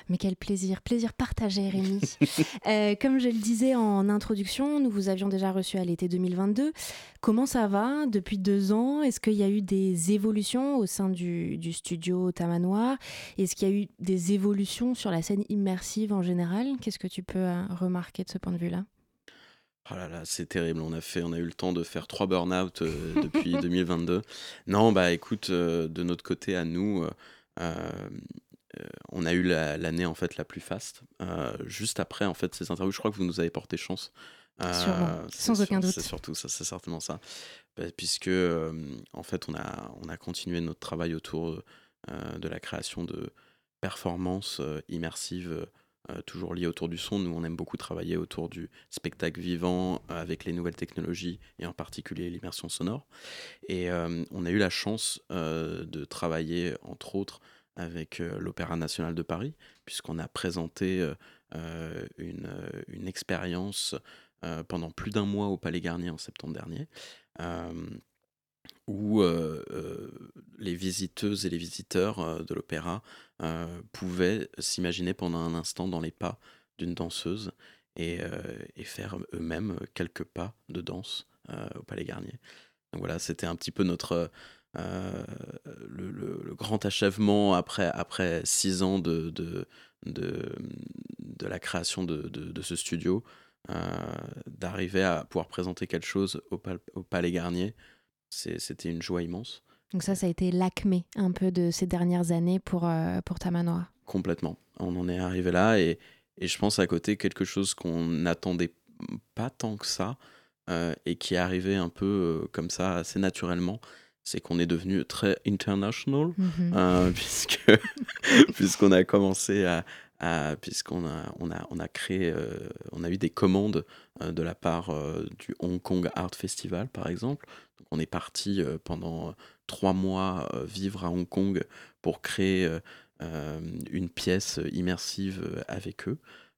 Speaker 2: Mais quel plaisir, plaisir partagé Rémi. Euh, comme je le disais en introduction, nous vous avions déjà reçu à l'été 2022. Comment ça va depuis deux ans? Est-ce qu'il y a eu des évolutions au sein du, du studio Tamanoir Est-ce qu'il y a eu des évolutions sur la scène immersive en général? Qu'est-ce que tu peux euh, remarquer de ce point de vue-là?
Speaker 15: Oh là là, c'est terrible. On a fait, on a eu le temps de faire trois burn-out euh, depuis 2022. Non, bah écoute, euh, de notre côté à nous, euh, on a eu la- l'année en fait la plus faste. Euh, juste après en fait ces interviews, je crois que vous nous avez porté chance. Euh,
Speaker 2: sans aucun doute.
Speaker 15: C'est surtout ça, c'est certainement ça, Bah, puisque euh, en fait on a on a continué notre travail autour euh, de la création de performances euh, immersives euh, toujours liées autour du son. Nous, on aime beaucoup travailler autour du spectacle vivant euh, avec les nouvelles technologies et en particulier l'immersion sonore. Et euh, on a eu la chance euh, de travailler, entre autres, avec euh, l'Opéra national de Paris, puisqu'on a présenté euh, euh, une, expérience pendant plus d'un mois au Palais Garnier en septembre dernier. où les visiteuses et les visiteurs de l'opéra pouvaient s'imaginer pendant un instant dans les pas d'une danseuse et, et faire eux-mêmes quelques pas de danse au Palais Garnier. Donc voilà, c'était un petit peu notre euh, le, le- le grand achèvement après, après six ans de, de, de, de la création de, de- de ce studio, euh, d'arriver à pouvoir présenter quelque chose au, Pal- au Palais Garnier. C'était une joie immense.
Speaker 2: Donc ça, ça a été l'acmé un peu de ces dernières années pour, euh, pour Tamanoir.
Speaker 15: Complètement. On en est arrivé là et, et je pense à côté quelque chose qu'on n'attendait pas tant que ça euh, et qui est arrivé un peu comme ça assez naturellement, c'est qu'on est devenu très international
Speaker 2: Mhm.
Speaker 15: euh, puisque puisqu'on a commencé à, puisqu'on a, on a, on a créé, euh, on a eu des commandes euh, de la part du Hong Kong Art Festival, par exemple. Donc, on est parti pendant trois mois vivre à Hong Kong pour créer une pièce immersive avec eux.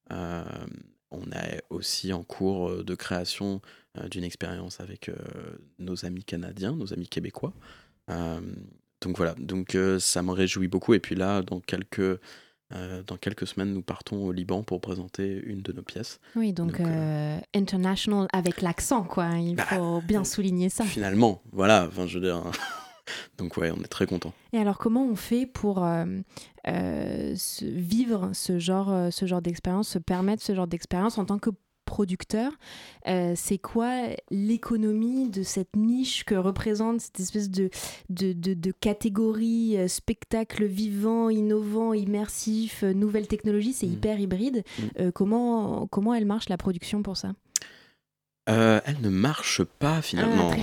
Speaker 15: On est aussi en cours de création d'une expérience avec euh, nos amis canadiens, nos amis québécois. Euh, donc voilà, donc euh, ça me réjouit beaucoup. Et puis là, dans quelques, euh, dans quelques semaines, nous partons au Liban pour présenter une de nos pièces.
Speaker 2: Oui, donc, euh, international avec l'accent, quoi. Il
Speaker 15: Bah,
Speaker 2: faut bien souligner ça.
Speaker 15: Finalement, voilà, enfin je veux dire. donc ouais, on est très content.
Speaker 2: Et alors, comment on fait pour euh, euh, vivre ce genre, euh, ce genre d'expérience, se permettre ce genre d'expérience en tant que producteur Euh, C'est quoi l'économie de cette niche que représente cette espèce de, de, de, de catégorie euh, spectacle vivant, innovant, immersif, euh, nouvelle technologie C'est hyper hybride. Euh, comment, comment elle marche la production pour ça?
Speaker 15: Euh, elle ne marche pas finalement.
Speaker 2: Ah,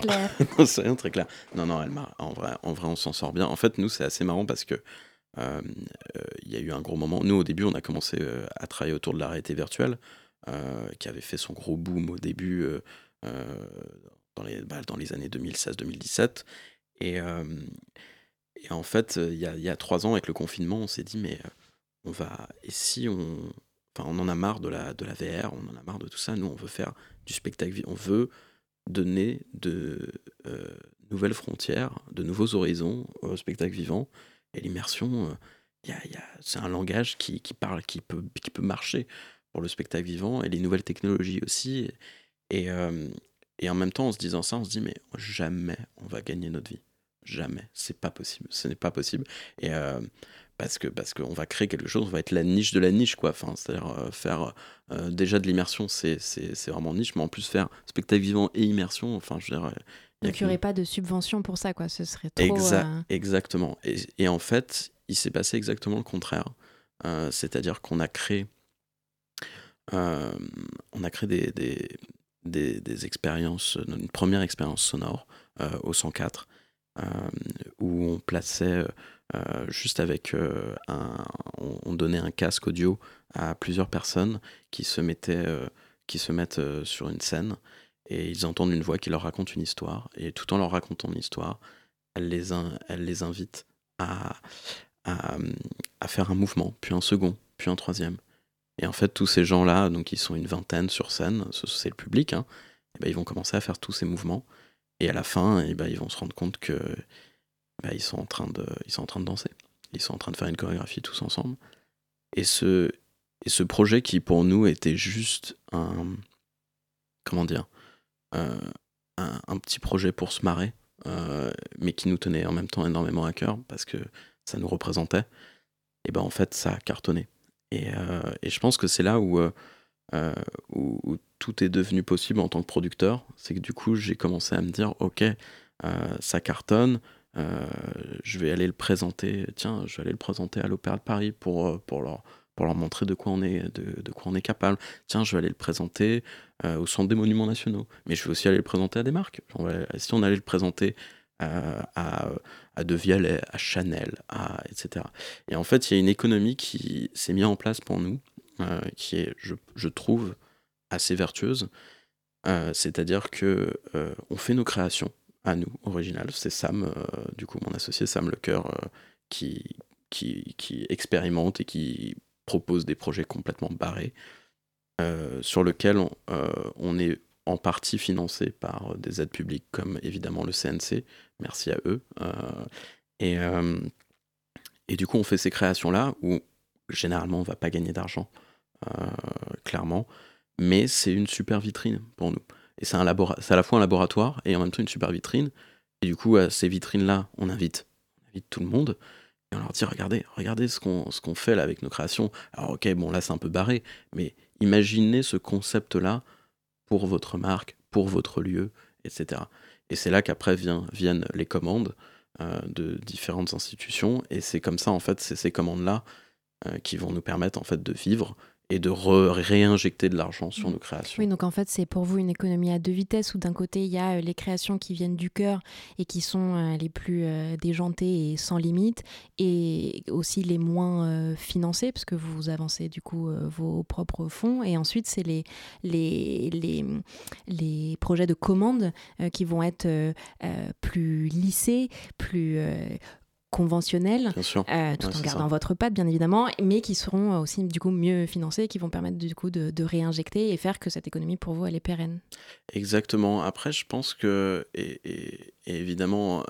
Speaker 2: clairs.
Speaker 15: non, soyons très clair. Non, non, elle mar- en vrai, en vrai, on s'en sort bien. En fait, nous, c'est assez marrant parce que il y a eu un gros moment. Nous, au début, on a commencé euh, à travailler autour de la réalité virtuelle, euh, qui avait fait son gros boom au début euh, euh, dans, les, bah, dans les années 2016-2017. Et, euh, et en fait, euh, il y, a, y a trois ans, avec le confinement, on s'est dit, mais euh, on va. Et si on. Enfin, on en a marre de la, de la VR, on en a marre de tout ça. Nous, on veut faire du spectacle. On veut donner de euh, nouvelles frontières, de nouveaux horizons au spectacle vivant. Et l'immersion, euh, y y a- c'est un langage qui, qui parle, qui peut, qui peut marcher pour le spectacle vivant et les nouvelles technologies aussi. Et, euh, et en même temps, en se disant ça, on se dit, mais jamais on va gagner notre vie. Jamais. C'est pas possible. Ce n'est pas possible. Et euh, parce que parce qu'on va créer quelque chose, on va être la niche de la niche, quoi. Enfin, c'est-à-dire euh, faire euh, déjà de l'immersion, c'est, c'est, c'est vraiment niche, mais en plus faire spectacle vivant et immersion, enfin, je veux dire. il
Speaker 2: n'y aurait pas de subvention pour ça, quoi. Ce serait trop.
Speaker 15: Exa-
Speaker 2: euh,
Speaker 15: Exactement. Et, et en fait, il s'est passé exactement le contraire. C'est-à-dire qu'on a créé, on a créé des, des, des- des expériences, une première expérience sonore au 104, euh, où on plaçait juste avec euh, un, on, on donnait un casque audio à plusieurs personnes qui se mettaient, euh, qui se mettent euh, sur une scène et ils entendent une voix qui leur raconte une histoire et tout en leur racontant une histoire, elle les, elle les invite à, à, faire un mouvement, puis un second, puis un troisième. Et en fait, tous ces gens-là, donc ils sont une vingtaine sur scène, ce- c'est le public, hein, et ben, ils vont commencer à faire tous ces mouvements. Et à la fin, et ben, ils vont se rendre compte que ben, ils, sont en train de, ils sont en train de danser. Ils sont en train de faire une chorégraphie tous ensemble. Et ce, et ce projet qui, pour nous, était juste un. Comment dire euh, un, petit projet pour se marrer, euh, mais qui nous tenait en même temps énormément à cœur parce que ça nous représentait, et ben en fait ça a cartonné. Et, euh, et je pense que c'est là où, où, tout est devenu possible en tant que producteur, c'est que du coup j'ai commencé à me dire ok, ça cartonne, je vais aller le présenter, tiens, je vais aller le présenter à l'Opéra de Paris pour, euh, pour leur pour leur montrer de quoi on est, de, de quoi on est capable. Tiens, je vais aller le présenter euh, au Centre des Monuments Nationaux, mais je vais aussi aller le présenter à des marques. Si on allait le présenter euh, à, à De Vialet, à Chanel, à, etc. Et en fait, il y a une économie qui s'est mise en place pour nous, euh, qui est, je, je trouve, assez vertueuse. Euh, C'est-à-dire que euh, on fait nos créations à nous, originales. C'est Sam, euh, du coup, mon associé Sam Lecoeur, euh, qui, qui, qui expérimente et qui propose des projets complètement barrés, euh, sur lesquels on, est en partie financé par des aides publiques comme évidemment le CNC, merci à eux. Et, et du coup, on fait ces créations-là où généralement on va pas gagner d'argent, clairement, mais c'est une super vitrine pour nous. Et c'est à la fois un laboratoire et en même temps une super vitrine. Et du coup, à ces vitrines-là, on invite, on invite tout le monde et on leur dit regardez, regardez ce qu'on ce qu'on fait là avec nos créations. Alors ok, bon là c'est un peu barré, mais imaginez ce concept-là pour votre marque, pour votre lieu, etc. Et c'est là qu'après viennent les commandes euh, de différentes institutions, et c'est comme ça en fait, c'est ces commandes-là euh, qui vont nous permettre en fait de vivre et de réinjecter de l'argent sur nos créations.
Speaker 2: Oui, donc en fait, c'est pour vous une économie à deux vitesses où d'un côté, il y a euh, les créations qui viennent du cœur et qui sont euh, les plus euh, déjantées et sans limite, et aussi les moins financées, parce que vous avancez du coup vos propres fonds. Et ensuite, c'est les, les, les, les projets de commande qui vont être plus lissés, plus conventionnels, euh, tout
Speaker 15: Ouais,
Speaker 2: en gardant
Speaker 15: ça.
Speaker 2: votre patte, bien évidemment, mais qui seront aussi du coup mieux financés, qui vont permettre du coup de, de réinjecter et faire que cette économie pour vous elle est pérenne.
Speaker 15: Exactement. Après, je pense que, et, et- et évidemment,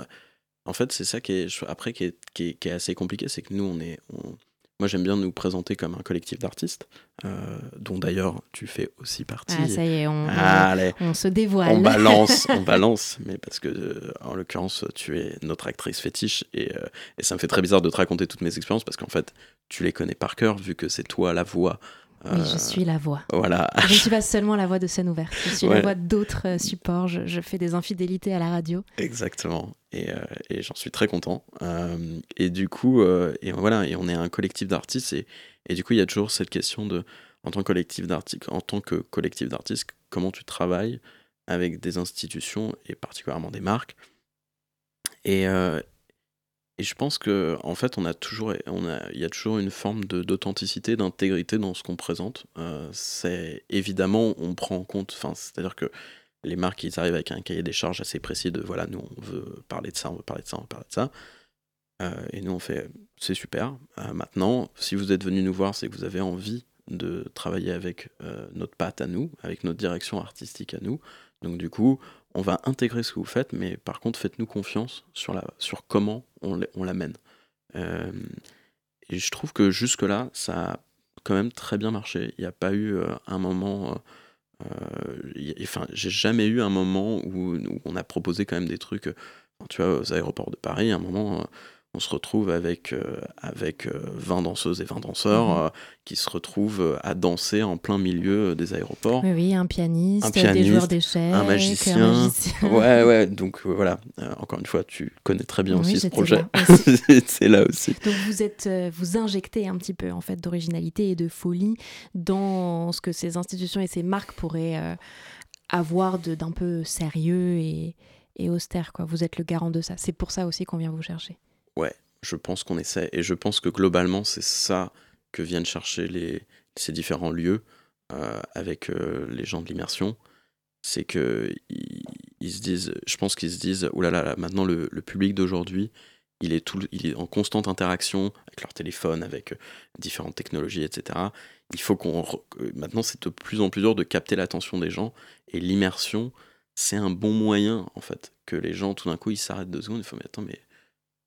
Speaker 15: en fait, c'est ça qui est, après, qui est, qui est- qui est assez compliqué, c'est que nous, on est, on- moi, j'aime bien nous présenter comme un collectif d'artistes, euh, dont d'ailleurs tu fais aussi partie.
Speaker 2: Ah, ça y est, on- on-
Speaker 15: Allez.
Speaker 2: on se dévoile.
Speaker 15: On balance, on balance, mais parce que, euh, en l'occurrence, tu es notre actrice fétiche, et, euh, et ça me fait très bizarre de te raconter toutes mes expériences, parce qu'en fait, tu les connais par cœur, vu que c'est toi la voix.
Speaker 2: Oui,
Speaker 15: euh,
Speaker 2: je suis la voix.
Speaker 15: Voilà.
Speaker 2: Je ne suis pas seulement la voix de scène ouverte, je suis
Speaker 15: Ouais.
Speaker 2: la voix d'autres euh, supports. Je, je fais des infidélités à la radio.
Speaker 15: Exactement. Et, euh, et j'en suis très content. Euh, et du coup, euh, et voilà, et on est un collectif d'artistes. Et, et du coup, il y a toujours cette question de, en tant que collectif d'artistes, en tant que collectif d'artistes, comment tu travailles avec des institutions et particulièrement des marques. Et, euh, et je pense que en fait, on a toujours, il y a toujours une forme d'authenticité, d'intégrité dans ce qu'on présente. Euh, c'est évidemment, on prend en compte, c'est-à-dire que les marques, ils arrivent avec un cahier des charges assez précis de voilà, nous, on veut parler de ça, on veut parler de ça, on veut parler de ça. Euh, et nous, on fait, c'est super. Euh, maintenant, si vous êtes venu nous voir, c'est que vous avez envie de travailler avec notre patte à nous, avec notre direction artistique à nous. Donc, du coup, on va intégrer ce que vous faites, mais par contre, faites-nous confiance sur, la, sur comment on, l'amène. Euh, et je trouve que jusque-là, ça a quand même très bien marché. Il n'y a pas eu euh, un moment. euh, enfin, j'ai jamais eu un moment où, on a proposé quand même des trucs. tu vois, aux aéroports de Paris, à un moment, on se retrouve avec, euh, avec euh, 20 danseuses et 20 danseurs
Speaker 2: Mhm.
Speaker 15: euh, qui se retrouvent euh, à danser en plein milieu euh, des aéroports.
Speaker 2: Oui, oui, un pianiste,
Speaker 15: Un
Speaker 2: des joueurs d'échecs,
Speaker 15: un
Speaker 2: un
Speaker 15: magicien.
Speaker 2: magicien.
Speaker 15: Ouais, ouais, donc euh, voilà. Euh, encore une fois, tu connais très bien
Speaker 2: Oui,
Speaker 15: aussi ce projet. C'est là aussi.
Speaker 2: Donc vous êtes, euh, vous injectez un petit peu en fait d'originalité et de folie dans ce que ces institutions et ces marques pourraient euh, avoir d'un peu sérieux et, et austère. Quoi. Vous êtes le garant de ça. C'est pour ça aussi qu'on vient vous chercher.
Speaker 15: Ouais, je pense qu'on essaie. Et je pense que globalement, c'est ça que viennent chercher les, ces différents lieux euh, avec euh, les gens de l'immersion. C'est que ils, se disent, je pense qu'ils se disent, oulala, là, maintenant le, le public d'aujourd'hui, il est, il est en constante interaction avec leur téléphone, avec euh, différentes technologies, etc. Il faut qu'on. Maintenant, c'est de plus en plus dur de capter l'attention des gens. Et l'immersion, c'est un bon moyen, en fait, que les gens, tout d'un coup, ils s'arrêtent deux secondes. Ils font, mais attends, mais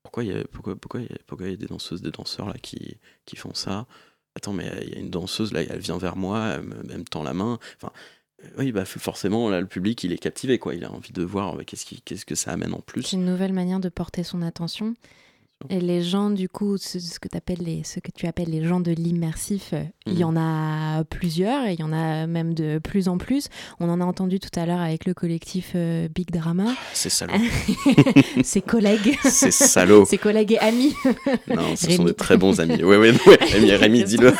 Speaker 15: pourquoi il y a, pourquoi, pourquoi pourquoi y a des danseuses, des danseurs là qui, qui font ça? Attends, mais il y a une danseuse là, elle vient vers moi, elle me, tend la main. Enfin, euh, oui, bah forcément, là, le public, il est captivé, quoi. Il a envie de voir euh, qu'est-ce, qu'est-ce que ça amène en plus.
Speaker 2: C'est une nouvelle manière de porter son attention. Et les gens, du coup, ce, ce que, t'appelles les, ce que tu appelles les gens de l'immersif, euh, il y
Speaker 15: Mhm.
Speaker 2: en a plusieurs et il y en a même de plus en plus. On en a entendu tout à l'heure avec le collectif euh, Big Drama.
Speaker 15: C'est salaud.
Speaker 2: Ses collègues.
Speaker 15: C'est salaud.
Speaker 2: Ses collègues et amis.
Speaker 15: Non, ce sont de très bons amis. Ouais, ouais, ouais. Rémi, Rémi, dis-le.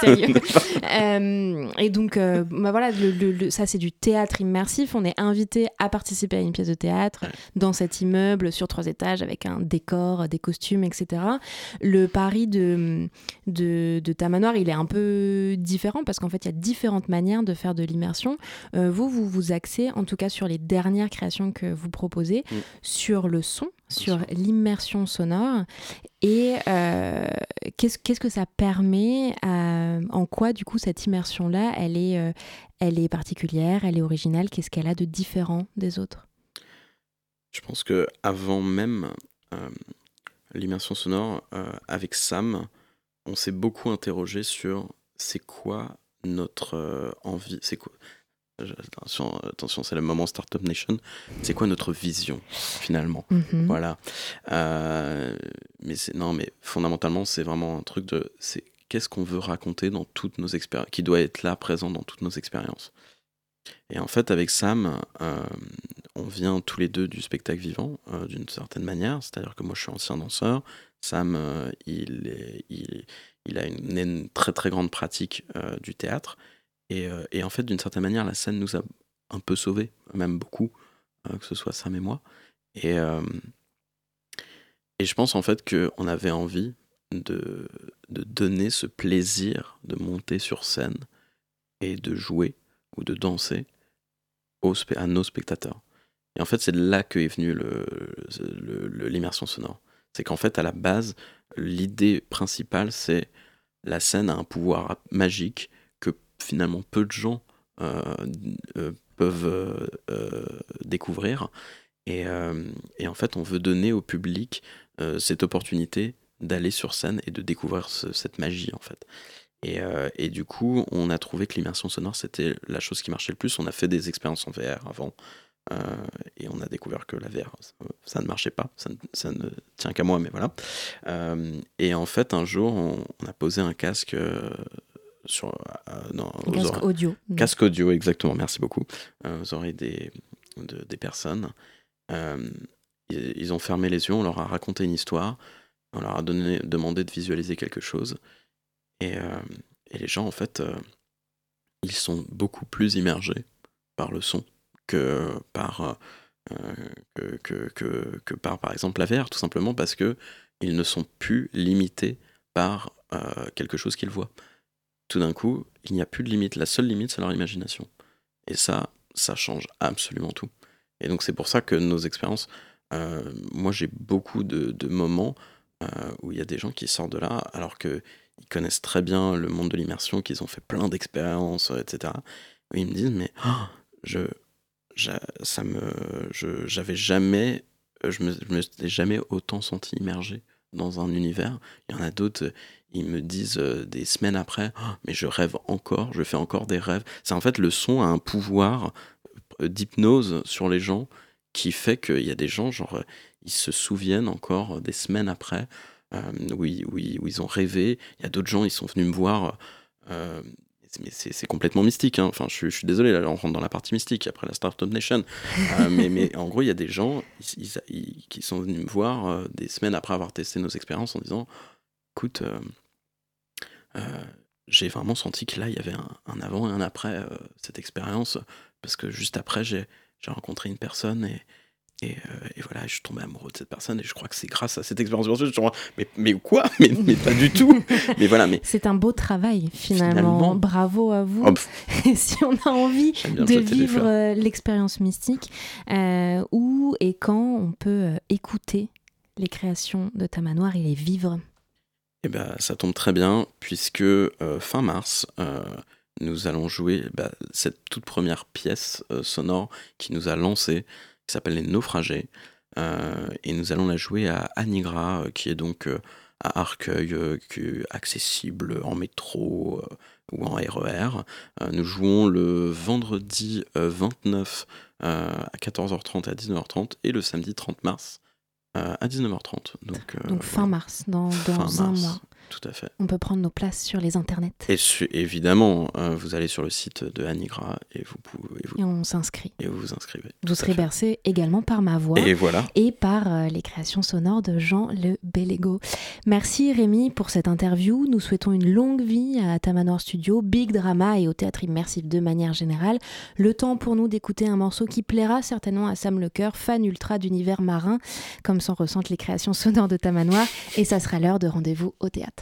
Speaker 2: Euh, et donc, euh, bah voilà, le- le- le- ça c'est du théâtre immersif. On est invité à participer à une pièce de théâtre dans cet immeuble sur trois étages avec un décor, des costumes, etc. Le pari de, de, de Tamanoir, il est un peu différent parce qu'en fait, il y a différentes manières de faire de l'immersion. Euh, vous, vous vous axez, en tout cas sur les dernières créations que vous proposez,
Speaker 15: Mm.
Speaker 2: sur le son, sur l'immersion sonore. Et euh, qu'est-ce qu'est-ce que ça permet à- En quoi, du coup, cette immersion-là, elle, est, euh, elle est particulière, elle est originale? Qu'est-ce qu'elle a de différent des autres?
Speaker 15: Je pense que avant même euh, l'immersion sonore, euh, avec Sam, on s'est beaucoup interrogé sur c'est quoi notre euh, envie, c'est quoi. attention c'est le moment Startup Nation. C'est quoi notre vision finalement
Speaker 2: Mhm.
Speaker 15: Voilà. Euh, mais c'est non, mais fondamentalement c'est vraiment un truc de c'est qu'est-ce qu'on veut raconter dans toutes nos expériences, qui doit être là présent dans toutes nos expériences. Et en fait, avec Sam, euh, on vient tous les deux du spectacle vivant, euh, d'une certaine manière. C'est-à-dire que moi, je suis ancien danseur. Sam, euh, il, a une, très très grande pratique du théâtre. Et, en fait, d'une certaine manière, la scène nous a un peu sauvés, même beaucoup, que ce soit Sam et moi. Et, je pense en fait qu'on avait envie de donner ce plaisir de monter sur scène et de jouer ou de danser à nos spectateurs. Et en fait, c'est là que est venue l'immersion sonore. C'est qu'en fait, à la base, l'idée principale, c'est la scène a un pouvoir magique que finalement peu de gens euh, euh, peuvent euh, découvrir. Et, en fait, on veut donner au public cette opportunité d'aller sur scène et de découvrir ce- cette magie, en fait. Et, euh, et du coup, on a trouvé que l'immersion sonore, c'était la chose qui marchait le plus. On a fait des expériences en VR avant. euh, et on a découvert que la VR, ça, ça ne marchait pas. Ça, ne- ça ne tient qu'à moi, mais voilà. Euh, et en fait, un jour, on, on a posé un casque sur, aux
Speaker 2: casque
Speaker 15: oreilles-
Speaker 2: audio.
Speaker 15: Casque audio, exactement. Merci beaucoup. aux oreilles des, de- des personnes. Ils, ils ont fermé les yeux, on leur a raconté une histoire, on leur a donné, demandé de visualiser quelque chose. Et, euh, et les gens, en fait, euh, ils sont beaucoup plus immergés par le son que par, euh, que, que, que, que par, par exemple, la VR, tout simplement parce que ils ne sont plus limités par quelque chose qu'ils voient. Tout d'un coup, il n'y a plus de limite. La seule limite, c'est leur imagination. Et ça, ça change absolument tout. Et donc, c'est pour ça que nos expériences, moi, j'ai beaucoup de, moments où il y a des gens qui sortent de là alors qu'ils connaissent très bien le monde de l'immersion, qu'ils ont fait plein d'expériences, etc. ils me disent, mais oh, je, j'a- ça me, je, j'avais jamais, je me, je me suis jamais autant senti immergé dans un univers. Il y en a d'autres, ils me disent euh, des semaines après, Oh, mais je rêve encore, je fais encore des rêves. C'est en fait le son a un pouvoir euh, d'hypnose sur les gens qui fait qu'il y a des gens, genre, euh, ils se souviennent encore des semaines après où, ils, où ils- où ils ont rêvé. Il y a d'autres gens, ils sont venus me voir. euh, mais c'est complètement mystique. hein. Enfin, je, suis- je suis désolé, là, on rentre dans la partie mystique après la Startup Nation. Euh, mais, mais en gros, il y a des gens ils- qui sont venus me voir euh, des semaines après avoir testé nos expériences en disant écoute, euh, euh, j'ai vraiment senti que là, il y avait un, un avant et un après euh, cette expérience. Parce que juste après, j'ai j'ai rencontré une personne et, et, euh, et voilà, je suis tombé amoureux de cette personne et je crois que c'est grâce à cette expérience. Je suis genre, mais, mais quoi? Mais, mais pas du tout Mais voilà, mais
Speaker 2: C'est un beau travail finalement.
Speaker 15: Finalement.
Speaker 2: Bravo à vous.
Speaker 15: Oh,
Speaker 2: si on a envie
Speaker 15: bien
Speaker 2: de vivre euh, l'expérience mystique, euh, où et quand on peut écouter les créations de Tamanoir et les vivre
Speaker 15: Eh ben, ça tombe très bien, puisque euh, fin mars, nous allons jouer bah, cette toute première pièce euh, sonore qui nous a lancé, qui s'appelle Les Naufragés. Euh, et nous allons la jouer à Anigra, euh, qui est donc euh, à Arcueil, accessible en métro ou en RER. Euh, nous jouons le vendredi euh, 29 euh, à 14h30 et à 19h30 et le samedi 30 mars à 19h30. Donc, euh,
Speaker 2: Donc fin mars, dans, dans
Speaker 15: fin
Speaker 2: un
Speaker 15: mars,
Speaker 2: mois.
Speaker 15: Tout à fait.
Speaker 2: On peut prendre nos places sur les internets
Speaker 15: Et su- évidemment, euh, vous allez sur le site de Anigra et vous pouvez et vous,
Speaker 2: et on s'inscrit.
Speaker 15: et vous vous inscrivez.
Speaker 2: Vous serez bercé également par ma voix
Speaker 15: Et voilà.
Speaker 2: et par euh, les créations sonores de Jean Le Bellego. Merci Rémi pour cette interview. Nous souhaitons une longue vie à Tamanoir Studio, Big Drama et au théâtre immersif de manière générale. Le temps pour nous d'écouter un morceau qui plaira certainement à Sam Lecoeur, fan ultra d'univers marin, comme s'en ressentent les créations sonores de Tamanoir. Et ça sera l'heure de rendez-vous au théâtre.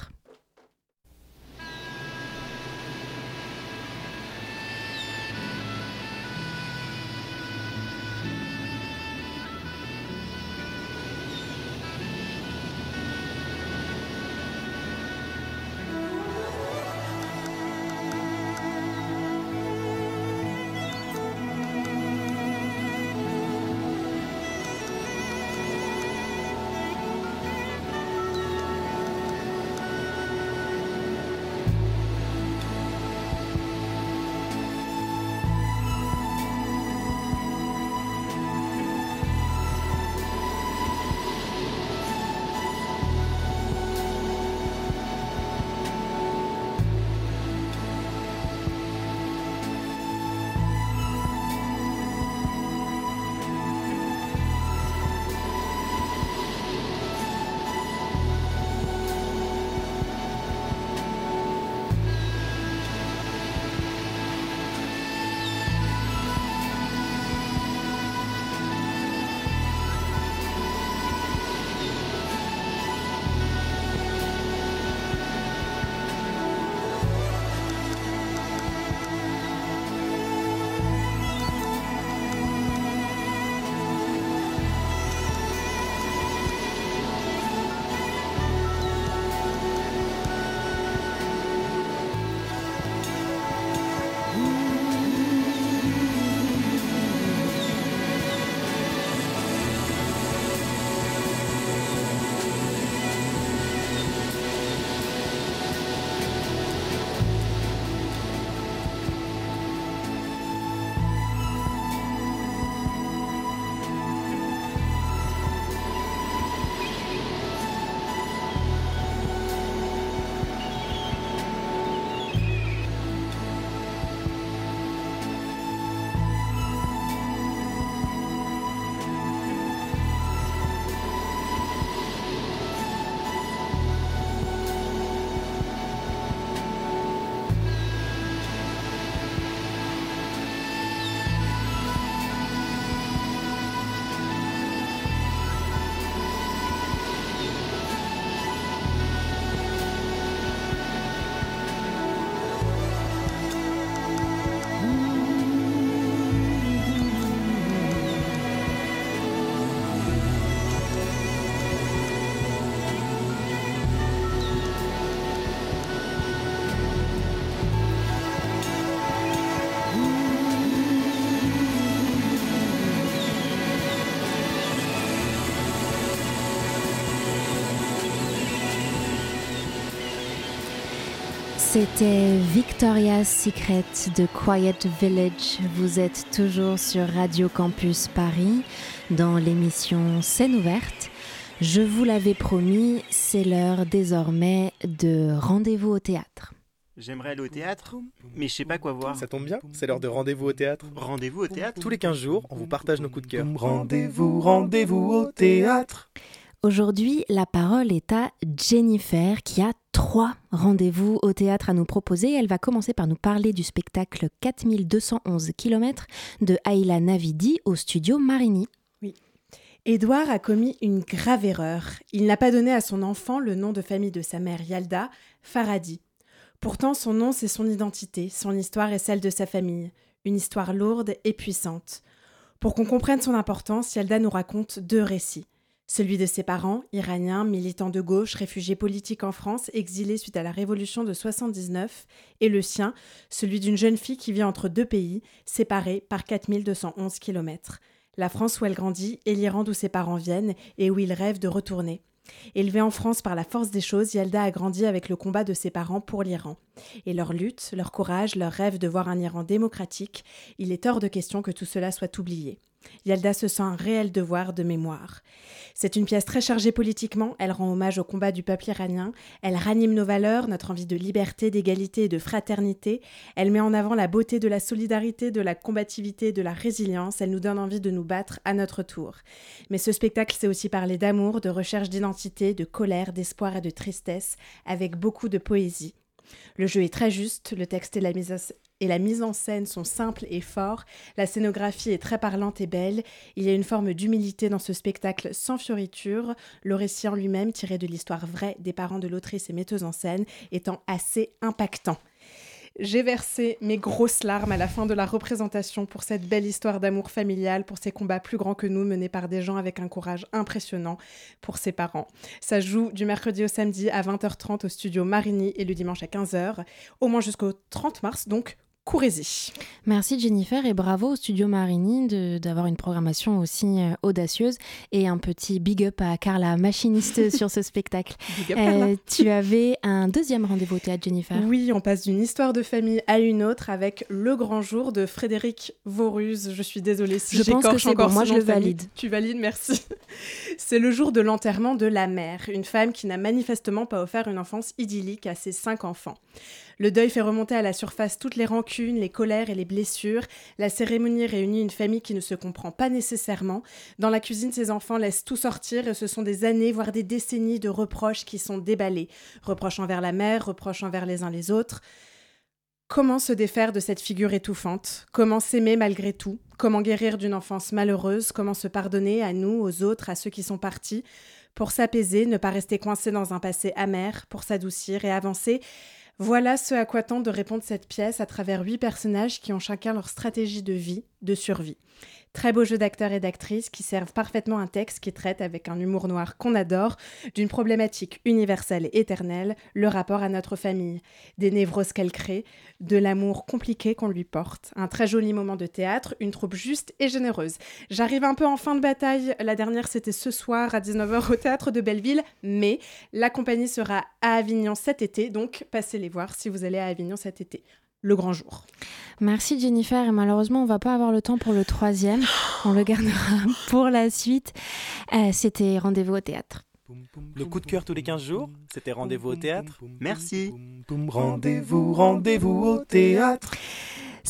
Speaker 2: C'était Victoria's Secret de Quiet Village. Vous êtes toujours sur Radio Campus Paris dans l'émission Scène ouverte. Je vous l'avais promis, c'est l'heure désormais de rendez-vous au théâtre.
Speaker 16: J'aimerais aller au théâtre, mais je sais pas quoi voir.
Speaker 1: Ça tombe bien, c'est l'heure de rendez-vous au théâtre.
Speaker 16: Rendez-vous au théâtre
Speaker 1: Tous les 15 jours, on vous partage nos coups de cœur.
Speaker 16: Rendez-vous, rendez-vous au théâtre.
Speaker 2: Aujourd'hui, la parole est à Jennifer qui a trois rendez-vous au théâtre à nous proposer. Elle va commencer par nous parler du spectacle 4211 km de Ayla Navidi au studio Marigny.
Speaker 17: Oui. Édouard a commis une grave erreur. Il n'a pas donné à son enfant le nom de famille de sa mère Yalda, Faradi. Pourtant, son nom, c'est son identité, son histoire et celle de sa famille. Une histoire lourde et puissante. Pour qu'on comprenne son importance, Yalda nous raconte deux récits. Celui de ses parents, iraniens, militants de gauche, réfugiés politiques en France, exilés suite à la révolution de 79, et le sien, celui d'une jeune fille qui vit entre deux pays, séparés par 4211 km. La France où elle grandit et l'Iran d'où ses parents viennent et où il rêve de retourner. Élevée en France par la force des choses, Yalda a grandi avec le combat de ses parents pour l'Iran. Et leur lutte, leur courage, leur rêve de voir un Iran démocratique, il est hors de question que tout cela soit oublié. Yalda se sent un réel devoir de mémoire. C'est une pièce très chargée politiquement, elle rend hommage au combat du peuple iranien, elle ranime nos valeurs, notre envie de liberté, d'égalité et de fraternité, elle met en avant la beauté de la solidarité, de la combativité, de la résilience, elle nous donne envie de nous battre à notre tour. Mais ce spectacle, c'est aussi parler d'amour, de recherche d'identité, de colère, d'espoir et de tristesse, avec beaucoup de poésie. Le jeu est très juste, le texte et la mise, en scène sont simples et forts, la scénographie est très parlante et belle, il y a une forme d'humilité dans ce spectacle sans fioriture, le récit en lui-même, tiré de l'histoire vraie des parents de l'autrice et metteuse en scène, étant assez impactant. J'ai versé mes grosses larmes à la fin de la représentation pour cette belle histoire d'amour familial, pour ces combats plus grands que nous menés par des gens avec un courage impressionnant pour ses parents. Ça joue du mercredi au samedi à 20h30 au studio Marigny et le dimanche à 15h, au moins jusqu'au 30 mars, donc courez-y.
Speaker 2: Merci Jennifer et bravo au studio Marigny de- d'avoir une programmation aussi euh, audacieuse et un petit big up à Carla, machiniste sur ce spectacle. Euh,
Speaker 17: Big up, Carla.
Speaker 2: tu avais un deuxième rendez-vous au théâtre Jennifer.
Speaker 17: Oui, on passe d'une histoire de famille à une autre avec Le Grand Jour de Frédéric Voruse. Je suis désolée si j'écorche
Speaker 2: c'est
Speaker 17: encore
Speaker 2: bon, moi, je le
Speaker 17: famille.
Speaker 2: valide.
Speaker 17: Tu valides, merci. C'est le jour de l'enterrement de la mère, une femme qui n'a manifestement pas offert une enfance idyllique à ses cinq enfants. Le deuil fait remonter à la surface toutes les rancunes, les colères et les blessures. La cérémonie réunit une famille qui ne se comprend pas nécessairement. Dans la cuisine, ses enfants laissent tout sortir et ce sont des années, voire des décennies de reproches qui sont déballés. Reproches envers la mère, reproches envers les uns les autres. Comment se défaire de cette figure étouffante? Comment s'aimer malgré tout? Comment guérir d'une enfance malheureuse? Comment se pardonner à nous, aux autres, à ceux qui sont partis? Pour s'apaiser, ne pas rester coincé dans un passé amer, pour s'adoucir et avancer. Voilà ce à quoi tente de répondre cette pièce à travers huit personnages qui ont chacun leur stratégie de vie, de survie. Très beau jeu d'acteurs et d'actrices qui servent parfaitement un texte qui traite avec un humour noir qu'on adore d'une problématique universelle et éternelle, le rapport à notre famille, des névroses qu'elle crée, de l'amour compliqué qu'on lui porte. Un très joli moment de théâtre, une troupe juste et généreuse. J'arrive un peu en fin de bataille, la dernière c'était ce soir à 19h au théâtre de Belleville, mais la compagnie sera à Avignon cet été, donc passez les voir si vous allez à Avignon cet été. Le grand jour.
Speaker 2: Merci Jennifer et malheureusement on va pas avoir le temps pour le troisième, on le gardera pour la suite. Euh, C'était rendez-vous au théâtre.
Speaker 16: Le coup de cœur tous les 15 jours, c'était rendez-vous au théâtre. Merci. Rendez-vous, rendez-vous au théâtre.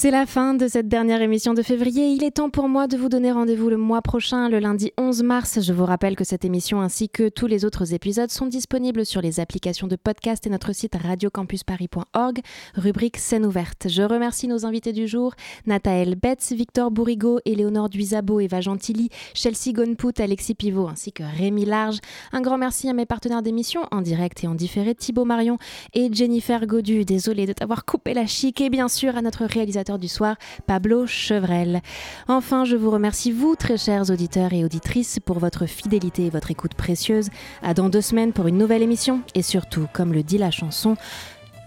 Speaker 2: C'est la fin de cette dernière émission de février. Il est temps pour moi de vous donner rendez-vous le mois prochain, le lundi 11 mars. Je vous rappelle que cette émission ainsi que tous les autres épisodes sont disponibles sur les applications de podcast et notre site radiocampusparis.org, rubrique scène ouverte. Je remercie nos invités du jour, Nathaël Betts, Victor Bourrigo, Éléonore Duisabo, Eva Gentilly, Chelsea Gonput, Alexis Pivot ainsi que Rémi Large. Un grand merci à mes partenaires d'émission, en direct et en différé, Thibaut Marion et Jennifer Godu. Désolée de t'avoir coupé la chic et bien sûr à notre réalisateur du soir, Pablo Chevrel. Enfin, je vous remercie vous, très chers auditeurs et auditrices, pour votre fidélité et votre écoute précieuse. À dans deux semaines pour une nouvelle émission et surtout, comme le dit la chanson,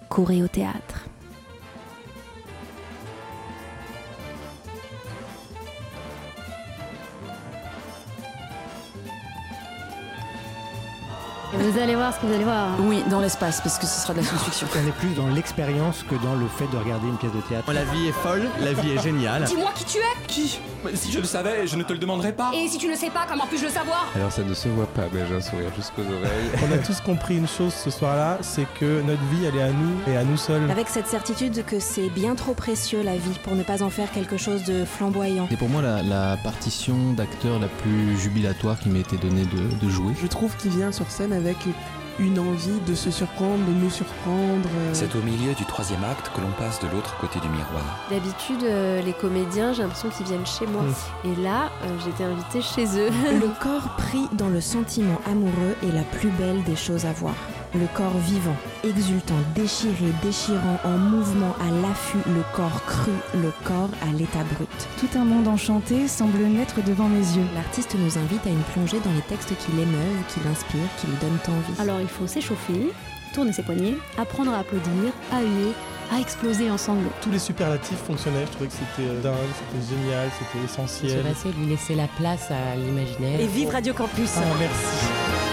Speaker 2: courez au théâtre.
Speaker 9: Vous allez voir ce que vous allez voir.
Speaker 18: Oui, dans l'espace, parce que ce sera de la science-fiction.
Speaker 19: On est plus dans l'expérience que dans le fait de regarder une pièce de théâtre.
Speaker 16: La vie est folle, la vie est géniale.
Speaker 20: Dis-moi qui tu es
Speaker 16: Qui? Si je le savais, je ne te le demanderais pas.
Speaker 20: Et si tu ne sais pas, comment puis-je le savoir?
Speaker 4: Alors ça ne se voit pas, mais j'ai un sourire jusqu'aux oreilles.
Speaker 1: On a tous compris une chose ce soir-là, c'est que notre vie, elle est à nous et à nous seuls.
Speaker 2: Avec cette certitude que c'est bien trop précieux la vie pour ne pas en faire quelque chose de flamboyant.
Speaker 21: C'est pour moi la, la partition d'acteur la plus jubilatoire qui m'a été donnée de, de jouer.
Speaker 22: Je trouve qu'il vient sur scène avec une envie de se surprendre, de nous surprendre. euh.
Speaker 4: C'est au milieu du troisième acte que l'on passe de l'autre côté du miroir.
Speaker 23: D'habitude, euh, les comédiens, j'ai l'impression qu'ils viennent chez moi. Et là, euh, j'étais invitée chez eux.
Speaker 2: Le corps pris dans le sentiment amoureux est la plus belle des choses à voir. Le corps vivant, exultant, déchiré, déchirant, en mouvement, à l'affût, le corps cru, le corps à l'état brut.
Speaker 24: Tout un monde enchanté semble naître devant mes yeux.
Speaker 2: L'artiste nous invite à une plongée dans les textes qui l'émeuvent, qui l'inspirent, qui lui donnent envie.
Speaker 9: Alors il faut s'échauffer, tourner ses poignets, apprendre à applaudir, à huer, à exploser en sanglots.
Speaker 1: Tous les superlatifs fonctionnaient, je trouvais que c'était euh, dingue, c'était génial, c'était essentiel.
Speaker 25: Se passer, lui laisser la place à l'imaginaire.
Speaker 18: Et vive Radio Campus
Speaker 1: Ah, merci.